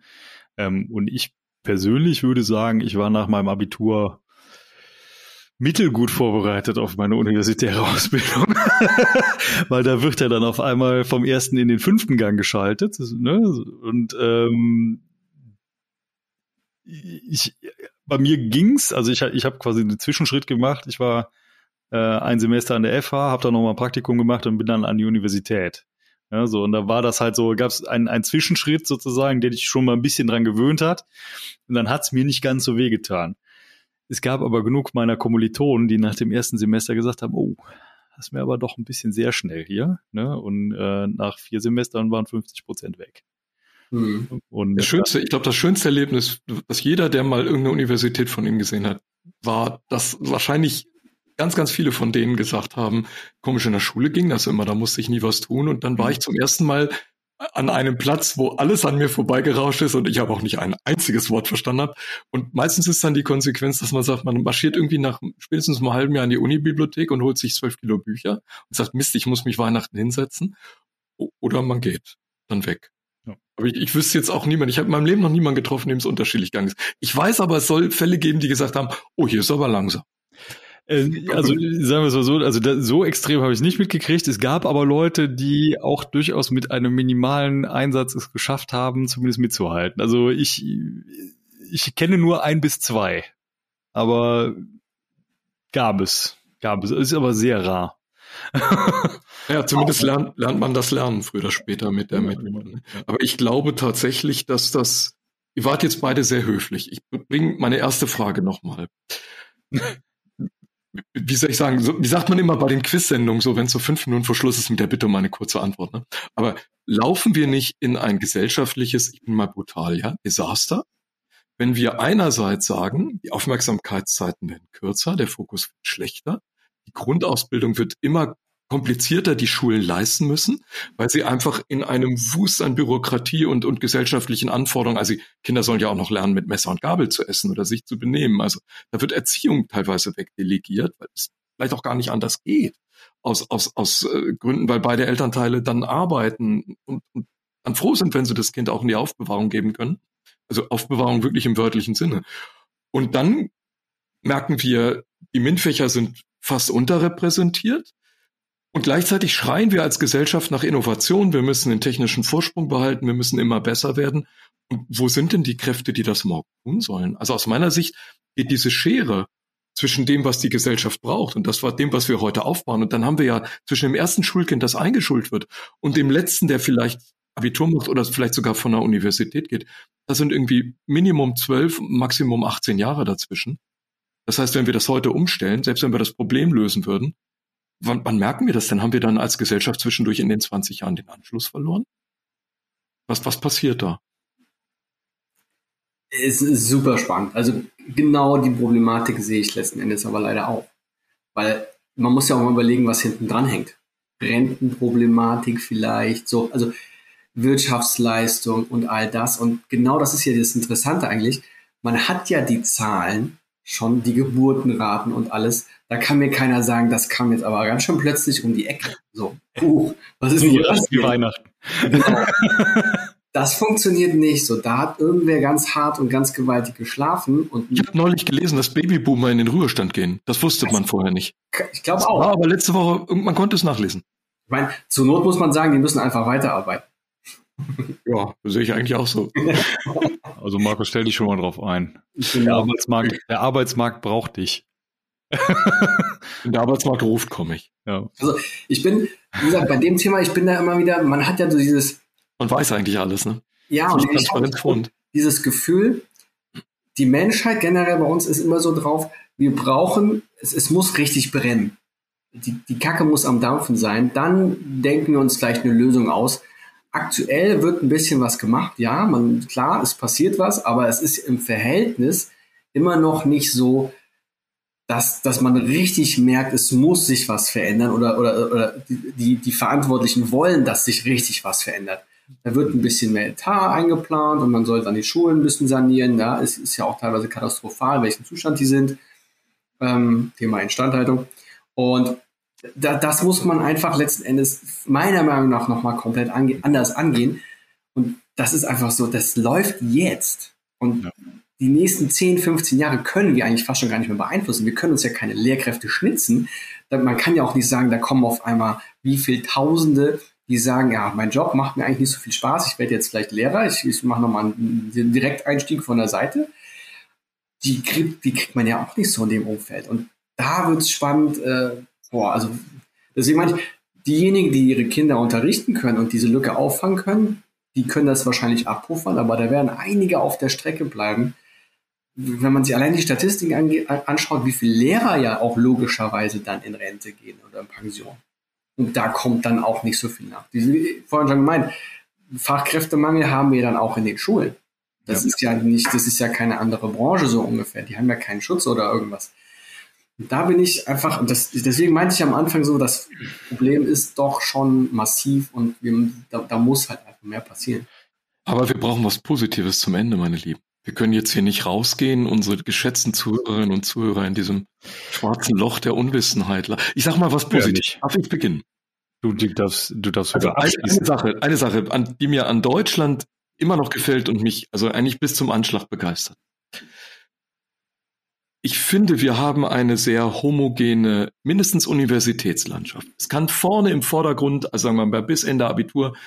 Ähm, und ich persönlich würde sagen, ich war nach meinem Abitur mittelgut vorbereitet auf meine universitäre Ausbildung, weil da wird er dann auf einmal vom ersten in den fünften Gang geschaltet. Ne? Und ähm, ich, bei mir ging's, also ich, ich habe quasi einen Zwischenschritt gemacht. Ich war äh, ein Semester an der FH, habe dann nochmal ein Praktikum gemacht und bin dann an die Universität. Ja, so, und da war das halt so, gab es einen, einen Zwischenschritt sozusagen, der dich schon mal ein bisschen dran gewöhnt hat. Und dann hat's mir nicht ganz so wehgetan. Es gab aber genug meiner Kommilitonen, die nach dem ersten Semester gesagt haben, oh, das ist mir aber doch ein bisschen sehr schnell hier. Ne? Und äh, nach vier Semestern waren 50 Prozent weg. Mhm. Und das schönste, ich glaube, das schönste Erlebnis, dass jeder, der mal irgendeine Universität von ihnen gesehen hat, war, dass wahrscheinlich ganz, ganz viele von denen gesagt haben, komisch in der Schule ging das immer, da musste ich nie was tun. Und dann war mhm. ich zum ersten Mal an einem Platz, wo alles an mir vorbeigerauscht ist und ich habe auch nicht ein einziges Wort verstanden habe. Und meistens ist dann die Konsequenz, dass man sagt, man marschiert irgendwie nach spätestens einem halben Jahr in die Unibibliothek und holt sich zwölf Kilo Bücher und sagt, Mist, ich muss mich Weihnachten hinsetzen. Oder man geht dann weg. Ja. Aber ich, ich wüsste jetzt auch niemand, ich habe in meinem Leben noch niemanden getroffen, dem es unterschiedlich gegangen ist. Ich weiß aber, es soll Fälle geben, die gesagt haben, oh, hier ist aber langsam. Äh, also sagen wir es mal so, also da, so extrem habe ich nicht mitgekriegt. Es gab aber Leute, die auch durchaus mit einem minimalen Einsatz es geschafft haben, zumindest mitzuhalten. Also ich, ich kenne nur ein bis zwei, aber gab es, gab es. Ist aber sehr rar. ja, zumindest lernt, lernt man das Lernen früher oder später mit der Methode. Aber ich glaube tatsächlich, dass das, ihr wart jetzt beide sehr höflich. Ich bringe meine erste Frage nochmal wie soll ich sagen, so, wie sagt man immer bei den Quiz-Sendungen, so wenn es so fünf Minuten vor Schluss ist mit der Bitte um eine kurze Antwort. Ne? Aber laufen wir nicht in ein gesellschaftliches, ich bin mal brutal, ja, Desaster, wenn wir einerseits sagen, die Aufmerksamkeitszeiten werden kürzer, der Fokus wird schlechter, die Grundausbildung wird immer komplizierter die Schulen leisten müssen, weil sie einfach in einem Wust an Bürokratie und, und gesellschaftlichen Anforderungen, also Kinder sollen ja auch noch lernen, mit Messer und Gabel zu essen oder sich zu benehmen. Also da wird Erziehung teilweise wegdelegiert, weil es vielleicht auch gar nicht anders geht. Aus, aus, aus äh, Gründen, weil beide Elternteile dann arbeiten und, und dann froh sind, wenn sie das Kind auch in die Aufbewahrung geben können. Also Aufbewahrung wirklich im wörtlichen Sinne. Und dann merken wir, die MINT-Fächer sind fast unterrepräsentiert. Und gleichzeitig schreien wir als Gesellschaft nach Innovation. Wir müssen den technischen Vorsprung behalten. Wir müssen immer besser werden. Und wo sind denn die Kräfte, die das morgen tun sollen? Also aus meiner Sicht geht diese Schere zwischen dem, was die Gesellschaft braucht und das war dem, was wir heute aufbauen. Und dann haben wir ja zwischen dem ersten Schulkind, das eingeschult wird, und dem letzten, der vielleicht Abitur macht oder vielleicht sogar von der Universität geht. Da sind irgendwie Minimum zwölf, Maximum 18 Jahre dazwischen. Das heißt, wenn wir das heute umstellen, selbst wenn wir das Problem lösen würden, wann, wann merken wir das denn? Haben wir dann als Gesellschaft zwischendurch in den 20 Jahren den Anschluss verloren? Was, was passiert da? Es ist super spannend. Also genau die Problematik sehe ich letzten Endes aber leider auch. Weil man muss ja auch mal überlegen, was hinten dran hängt. Rentenproblematik vielleicht, so, also Wirtschaftsleistung und all das. Und genau das ist ja das Interessante eigentlich. Man hat ja die Zahlen, schon die Geburtenraten und alles. Da kann mir keiner sagen, das kam jetzt aber ganz schön plötzlich um die Ecke. So, uh, was ist denn hier Wie Weihnachten. Genau. Das funktioniert nicht so. Da hat irgendwer ganz hart und ganz gewaltig geschlafen. Und ich habe neulich gelesen, dass Babyboomer in den Ruhestand gehen. Das wusste man vorher nicht. Ich glaube auch. Aber letzte Woche, man konnte es nachlesen. Ich meine, zur Not muss man sagen, die müssen einfach weiterarbeiten. Ja, das sehe ich eigentlich auch so. Also Markus, stell dich schon mal drauf ein. Der Arbeitsmarkt, der Arbeitsmarkt braucht dich. Wenn der Arbeitsmarkt ruft, komme ich. Ja. Also ich bin, wie gesagt, bei dem Thema, ich bin da immer wieder, man hat ja so dieses. Man weiß eigentlich alles, ne? Ja, und ich habe dieses Gefühl, die Menschheit generell bei uns ist immer so drauf, wir brauchen, es, es muss richtig brennen. Die, die Kacke muss am Dampfen sein. Dann denken wir uns vielleicht eine Lösung aus. Aktuell wird ein bisschen was gemacht, ja, man, klar, es passiert was, aber es ist im Verhältnis immer noch nicht so, dass, dass man richtig merkt, es muss sich was verändern oder, oder, oder die, die Verantwortlichen wollen, dass sich richtig was verändert. Da wird ein bisschen mehr Etat eingeplant und man soll dann die Schulen ein bisschen sanieren. Ja, es ist ja auch teilweise katastrophal, welchen Zustand die sind. Ähm, Thema Instandhaltung. Und da, das muss man einfach letzten Endes meiner Meinung nach nochmal komplett ange anders angehen. Und das ist einfach so, das läuft jetzt. Und ja. die nächsten 10, 15 Jahre können wir eigentlich fast schon gar nicht mehr beeinflussen. Wir können uns ja keine Lehrkräfte schnitzen. Man kann ja auch nicht sagen, da kommen auf einmal wie viel Tausende, die sagen, ja, mein Job macht mir eigentlich nicht so viel Spaß. Ich werde jetzt vielleicht Lehrer. Ich, ich mache nochmal einen Direkteinstieg von der Seite. Die kriegt, die kriegt man ja auch nicht so in dem Umfeld. Und da wird es spannend, äh, Boah, also deswegen meine ich, diejenigen, die ihre Kinder unterrichten können und diese Lücke auffangen können, die können das wahrscheinlich abpuffern, aber da werden einige auf der Strecke bleiben. Wenn man sich allein die Statistiken anschaut, wie viele Lehrer ja auch logischerweise dann in Rente gehen oder in Pension. Und da kommt dann auch nicht so viel nach. Wie vorhin schon gemeint, Fachkräftemangel haben wir dann auch in den Schulen. Das ja. ist ja nicht, das ist ja keine andere Branche so ungefähr. Die haben ja keinen Schutz oder irgendwas da bin ich einfach, das, deswegen meinte ich am Anfang so, das Problem ist doch schon massiv und wir, da, da muss halt einfach mehr passieren. Aber wir brauchen was Positives zum Ende, meine Lieben. Wir können jetzt hier nicht rausgehen, unsere geschätzten Zuhörerinnen und Zuhörer in diesem schwarzen Loch der Unwissenheit. Ich sag mal was Positives. Darf ich beginnen? Du, du darfst, du darfst also eine, eine Sache, eine Sache, an, die mir an Deutschland immer noch gefällt und mich also eigentlich bis zum Anschlag begeistert ich finde, wir haben eine sehr homogene, mindestens Universitätslandschaft. Es kann vorne im Vordergrund, also sagen wir mal bis Ende Abitur,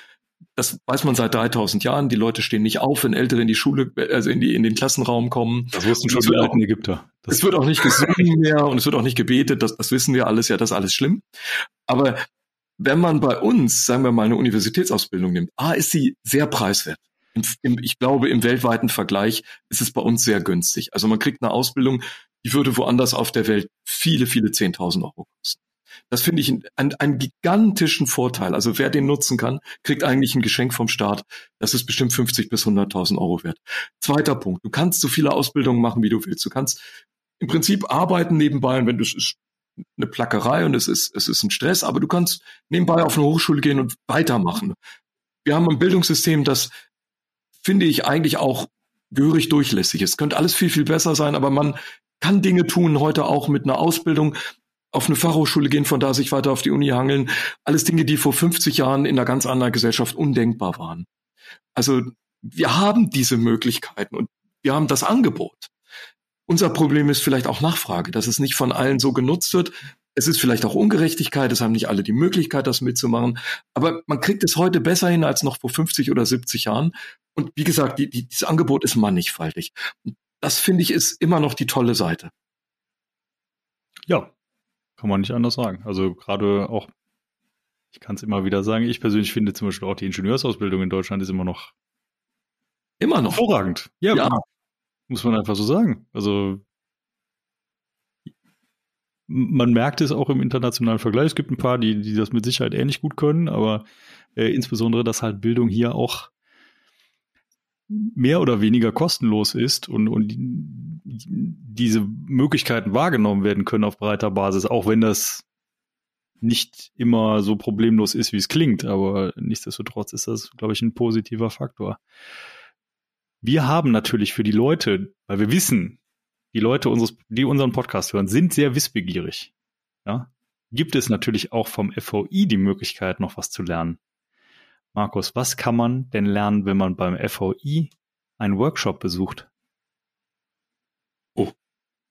das weiß man seit 3000 Jahren. Die Leute stehen nicht auf, wenn Ältere in die Schule, also in die in den Klassenraum kommen. Das wussten schon die alten Ägypter. Das es wird auch nicht gesungen mehr und es wird auch nicht gebetet. Das, das wissen wir alles. Ja, das ist alles schlimm. Aber wenn man bei uns, sagen wir mal, eine Universitätsausbildung nimmt, a, ist sie sehr preiswert. Im, im, ich glaube, im weltweiten Vergleich ist es bei uns sehr günstig. Also man kriegt eine Ausbildung, die würde woanders auf der Welt viele, viele Zehntausend Euro kosten. Das finde ich einen, einen gigantischen Vorteil. Also wer den nutzen kann, kriegt eigentlich ein Geschenk vom Staat. Das ist bestimmt 50 bis 100.000 Euro wert. Zweiter Punkt. Du kannst so viele Ausbildungen machen, wie du willst. Du kannst im Prinzip arbeiten nebenbei und wenn du es ist eine Plackerei und es ist, es ist ein Stress, aber du kannst nebenbei auf eine Hochschule gehen und weitermachen. Wir haben ein Bildungssystem, das finde ich eigentlich auch gehörig durchlässig. Es könnte alles viel, viel besser sein, aber man kann Dinge tun, heute auch mit einer Ausbildung auf eine Fachhochschule gehen, von da sich weiter auf die Uni hangeln. Alles Dinge, die vor 50 Jahren in einer ganz anderen Gesellschaft undenkbar waren. Also wir haben diese Möglichkeiten und wir haben das Angebot. Unser Problem ist vielleicht auch Nachfrage, dass es nicht von allen so genutzt wird. Es ist vielleicht auch Ungerechtigkeit, es haben nicht alle die Möglichkeit, das mitzumachen. Aber man kriegt es heute besser hin als noch vor 50 oder 70 Jahren. Und wie gesagt, die, die, dieses Angebot ist mannigfaltig. Das finde ich ist immer noch die tolle Seite. Ja, kann man nicht anders sagen. Also gerade auch, ich kann es immer wieder sagen, ich persönlich finde zum Beispiel auch die Ingenieursausbildung in Deutschland ist immer noch immer noch hervorragend. Ja, ja. muss man einfach so sagen. Also man merkt es auch im internationalen Vergleich. Es gibt ein paar, die, die das mit Sicherheit ähnlich gut können, aber äh, insbesondere, dass halt Bildung hier auch mehr oder weniger kostenlos ist und, und diese Möglichkeiten wahrgenommen werden können auf breiter Basis, auch wenn das nicht immer so problemlos ist, wie es klingt, aber nichtsdestotrotz ist das, glaube ich, ein positiver Faktor. Wir haben natürlich für die Leute, weil wir wissen, die Leute unseres, die unseren Podcast hören, sind sehr wissbegierig. Ja? Gibt es natürlich auch vom FOI die Möglichkeit, noch was zu lernen. Markus, was kann man denn lernen, wenn man beim FOI einen Workshop besucht? Oh,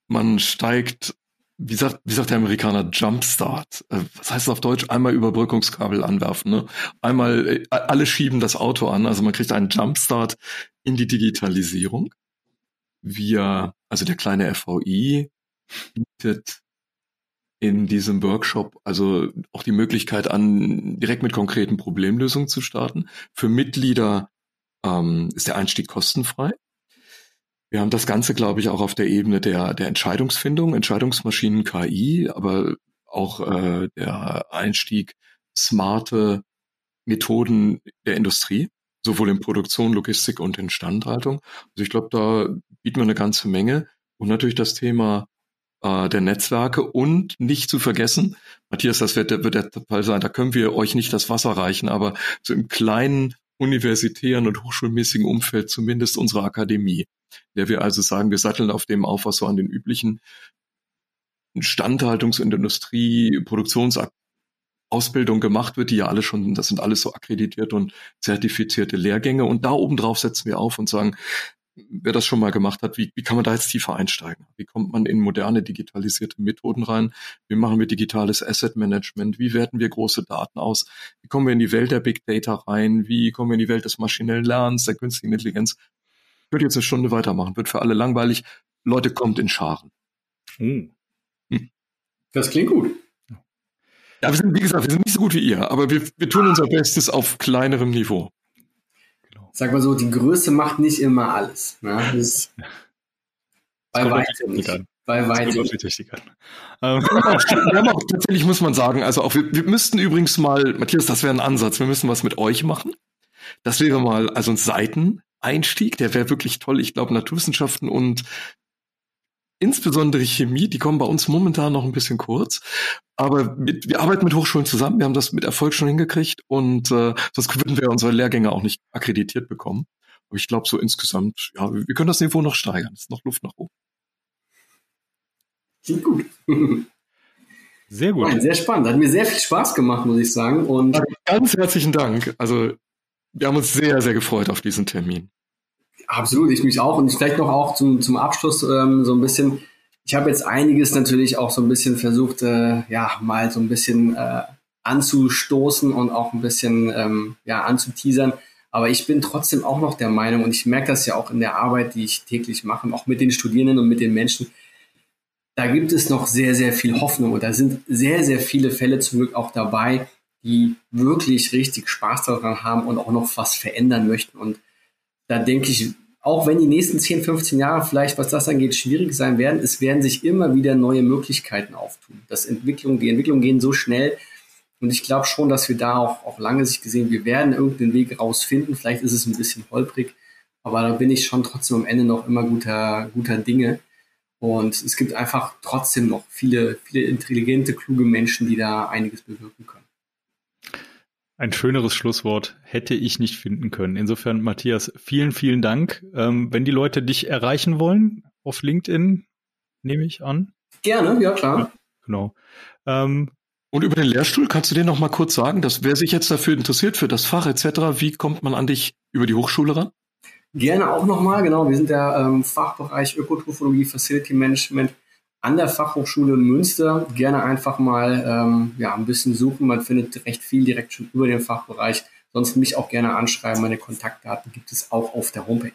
man steigt, wie sagt, wie sagt der Amerikaner, Jumpstart. Äh, was heißt das auf Deutsch? Einmal Überbrückungskabel anwerfen. Ne? Einmal, äh, alle schieben das Auto an. Also man kriegt einen Jumpstart in die Digitalisierung. Wir, also der kleine FVI bietet in diesem Workshop also auch die Möglichkeit an, direkt mit konkreten Problemlösungen zu starten. Für Mitglieder ähm, ist der Einstieg kostenfrei. Wir haben das Ganze, glaube ich, auch auf der Ebene der, der Entscheidungsfindung, Entscheidungsmaschinen KI, aber auch äh, der Einstieg smarte Methoden der Industrie, sowohl in Produktion, Logistik und Instandhaltung. Also ich glaube, da bieten wir eine ganze Menge. Und natürlich das Thema äh, der Netzwerke und nicht zu vergessen, Matthias, das wird, wird der Fall sein, da können wir euch nicht das Wasser reichen, aber so im kleinen universitären und hochschulmäßigen Umfeld zumindest unsere Akademie, der wir also sagen, wir satteln auf dem auf, was so an den üblichen Instandhaltungs- und Industrie, Produktionsausbildung gemacht wird, die ja alle schon, das sind alles so akkreditierte und zertifizierte Lehrgänge. Und da oben drauf setzen wir auf und sagen, wer das schon mal gemacht hat, wie, wie kann man da jetzt tiefer einsteigen? Wie kommt man in moderne digitalisierte Methoden rein? Wie machen wir digitales Asset Management? Wie werten wir große Daten aus? Wie kommen wir in die Welt der Big Data rein? Wie kommen wir in die Welt des maschinellen Lernens, der künstlichen Intelligenz? Ich würde jetzt eine Stunde weitermachen, wird für alle langweilig. Leute kommt in Scharen. Hm. Hm. Das klingt gut. Ja, wir sind, wie gesagt, wir sind nicht so gut wie ihr, aber wir, wir tun unser Bestes auf kleinerem Niveau sag mal so, die Größe macht nicht immer alles. Ne? Das bei weitem nicht. Bei weitem. Ähm. wir haben auch tatsächlich, muss man sagen, also auch wir, wir müssten übrigens mal, Matthias, das wäre ein Ansatz, wir müssen was mit euch machen. Das wäre mal, also ein Seiteneinstieg, der wäre wirklich toll. Ich glaube, Naturwissenschaften und insbesondere Chemie, die kommen bei uns momentan noch ein bisschen kurz. Aber mit, wir arbeiten mit Hochschulen zusammen, wir haben das mit Erfolg schon hingekriegt und äh, sonst würden wir unsere Lehrgänge auch nicht akkreditiert bekommen. Aber ich glaube, so insgesamt, ja, wir können das Niveau noch steigern. Es ist noch Luft nach oben. Klingt gut. Sehr gut. Nein, sehr spannend. Hat mir sehr viel Spaß gemacht, muss ich sagen. Und ganz herzlichen Dank. Also wir haben uns sehr, sehr gefreut auf diesen Termin. Absolut, ich mich auch. Und vielleicht noch auch zum, zum Abschluss ähm, so ein bisschen. Ich habe jetzt einiges natürlich auch so ein bisschen versucht, äh, ja, mal so ein bisschen äh, anzustoßen und auch ein bisschen ähm, ja, anzuteasern. Aber ich bin trotzdem auch noch der Meinung, und ich merke das ja auch in der Arbeit, die ich täglich mache, auch mit den Studierenden und mit den Menschen, da gibt es noch sehr, sehr viel Hoffnung und da sind sehr, sehr viele Fälle zum Glück auch dabei, die wirklich richtig Spaß daran haben und auch noch was verändern möchten. Und da denke ich, auch wenn die nächsten 10, 15 Jahre vielleicht, was das angeht, schwierig sein werden, es werden sich immer wieder neue Möglichkeiten auftun. Das Entwicklung, die Entwicklungen gehen so schnell. Und ich glaube schon, dass wir da auch auf lange Sicht gesehen, wir werden irgendeinen Weg rausfinden. Vielleicht ist es ein bisschen holprig, aber da bin ich schon trotzdem am Ende noch immer guter, guter Dinge. Und es gibt einfach trotzdem noch viele, viele intelligente, kluge Menschen, die da einiges bewirken können. Ein schöneres Schlusswort hätte ich nicht finden können. Insofern, Matthias, vielen, vielen Dank. Ähm, wenn die Leute dich erreichen wollen, auf LinkedIn, nehme ich an. Gerne, ja klar. Ja, genau. Ähm, und über den Lehrstuhl, kannst du dir noch mal kurz sagen, dass wer sich jetzt dafür interessiert, für das Fach etc., wie kommt man an dich über die Hochschule ran? Gerne auch nochmal, genau. Wir sind der ähm, Fachbereich Ökotrophologie, Facility Management an der Fachhochschule Münster gerne einfach mal ähm, ja, ein bisschen suchen. Man findet recht viel direkt schon über den Fachbereich. Sonst mich auch gerne anschreiben. Meine Kontaktdaten gibt es auch auf der Homepage.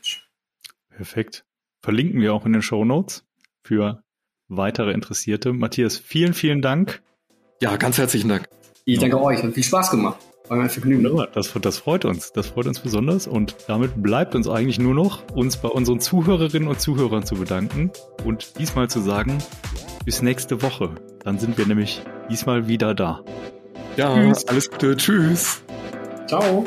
Perfekt. Verlinken wir auch in den Show Notes für weitere Interessierte. Matthias, vielen, vielen Dank. Ja, ganz herzlichen Dank. Ich danke euch. Hat viel Spaß gemacht. War mein Vergnügen. Wunderbar, das, das freut uns. Das freut uns besonders. Und damit bleibt uns eigentlich nur noch, uns bei unseren Zuhörerinnen und Zuhörern zu bedanken und diesmal zu sagen, bis nächste Woche. Dann sind wir nämlich diesmal wieder da. Ja, Tschüss. alles Gute. Tschüss. Ciao.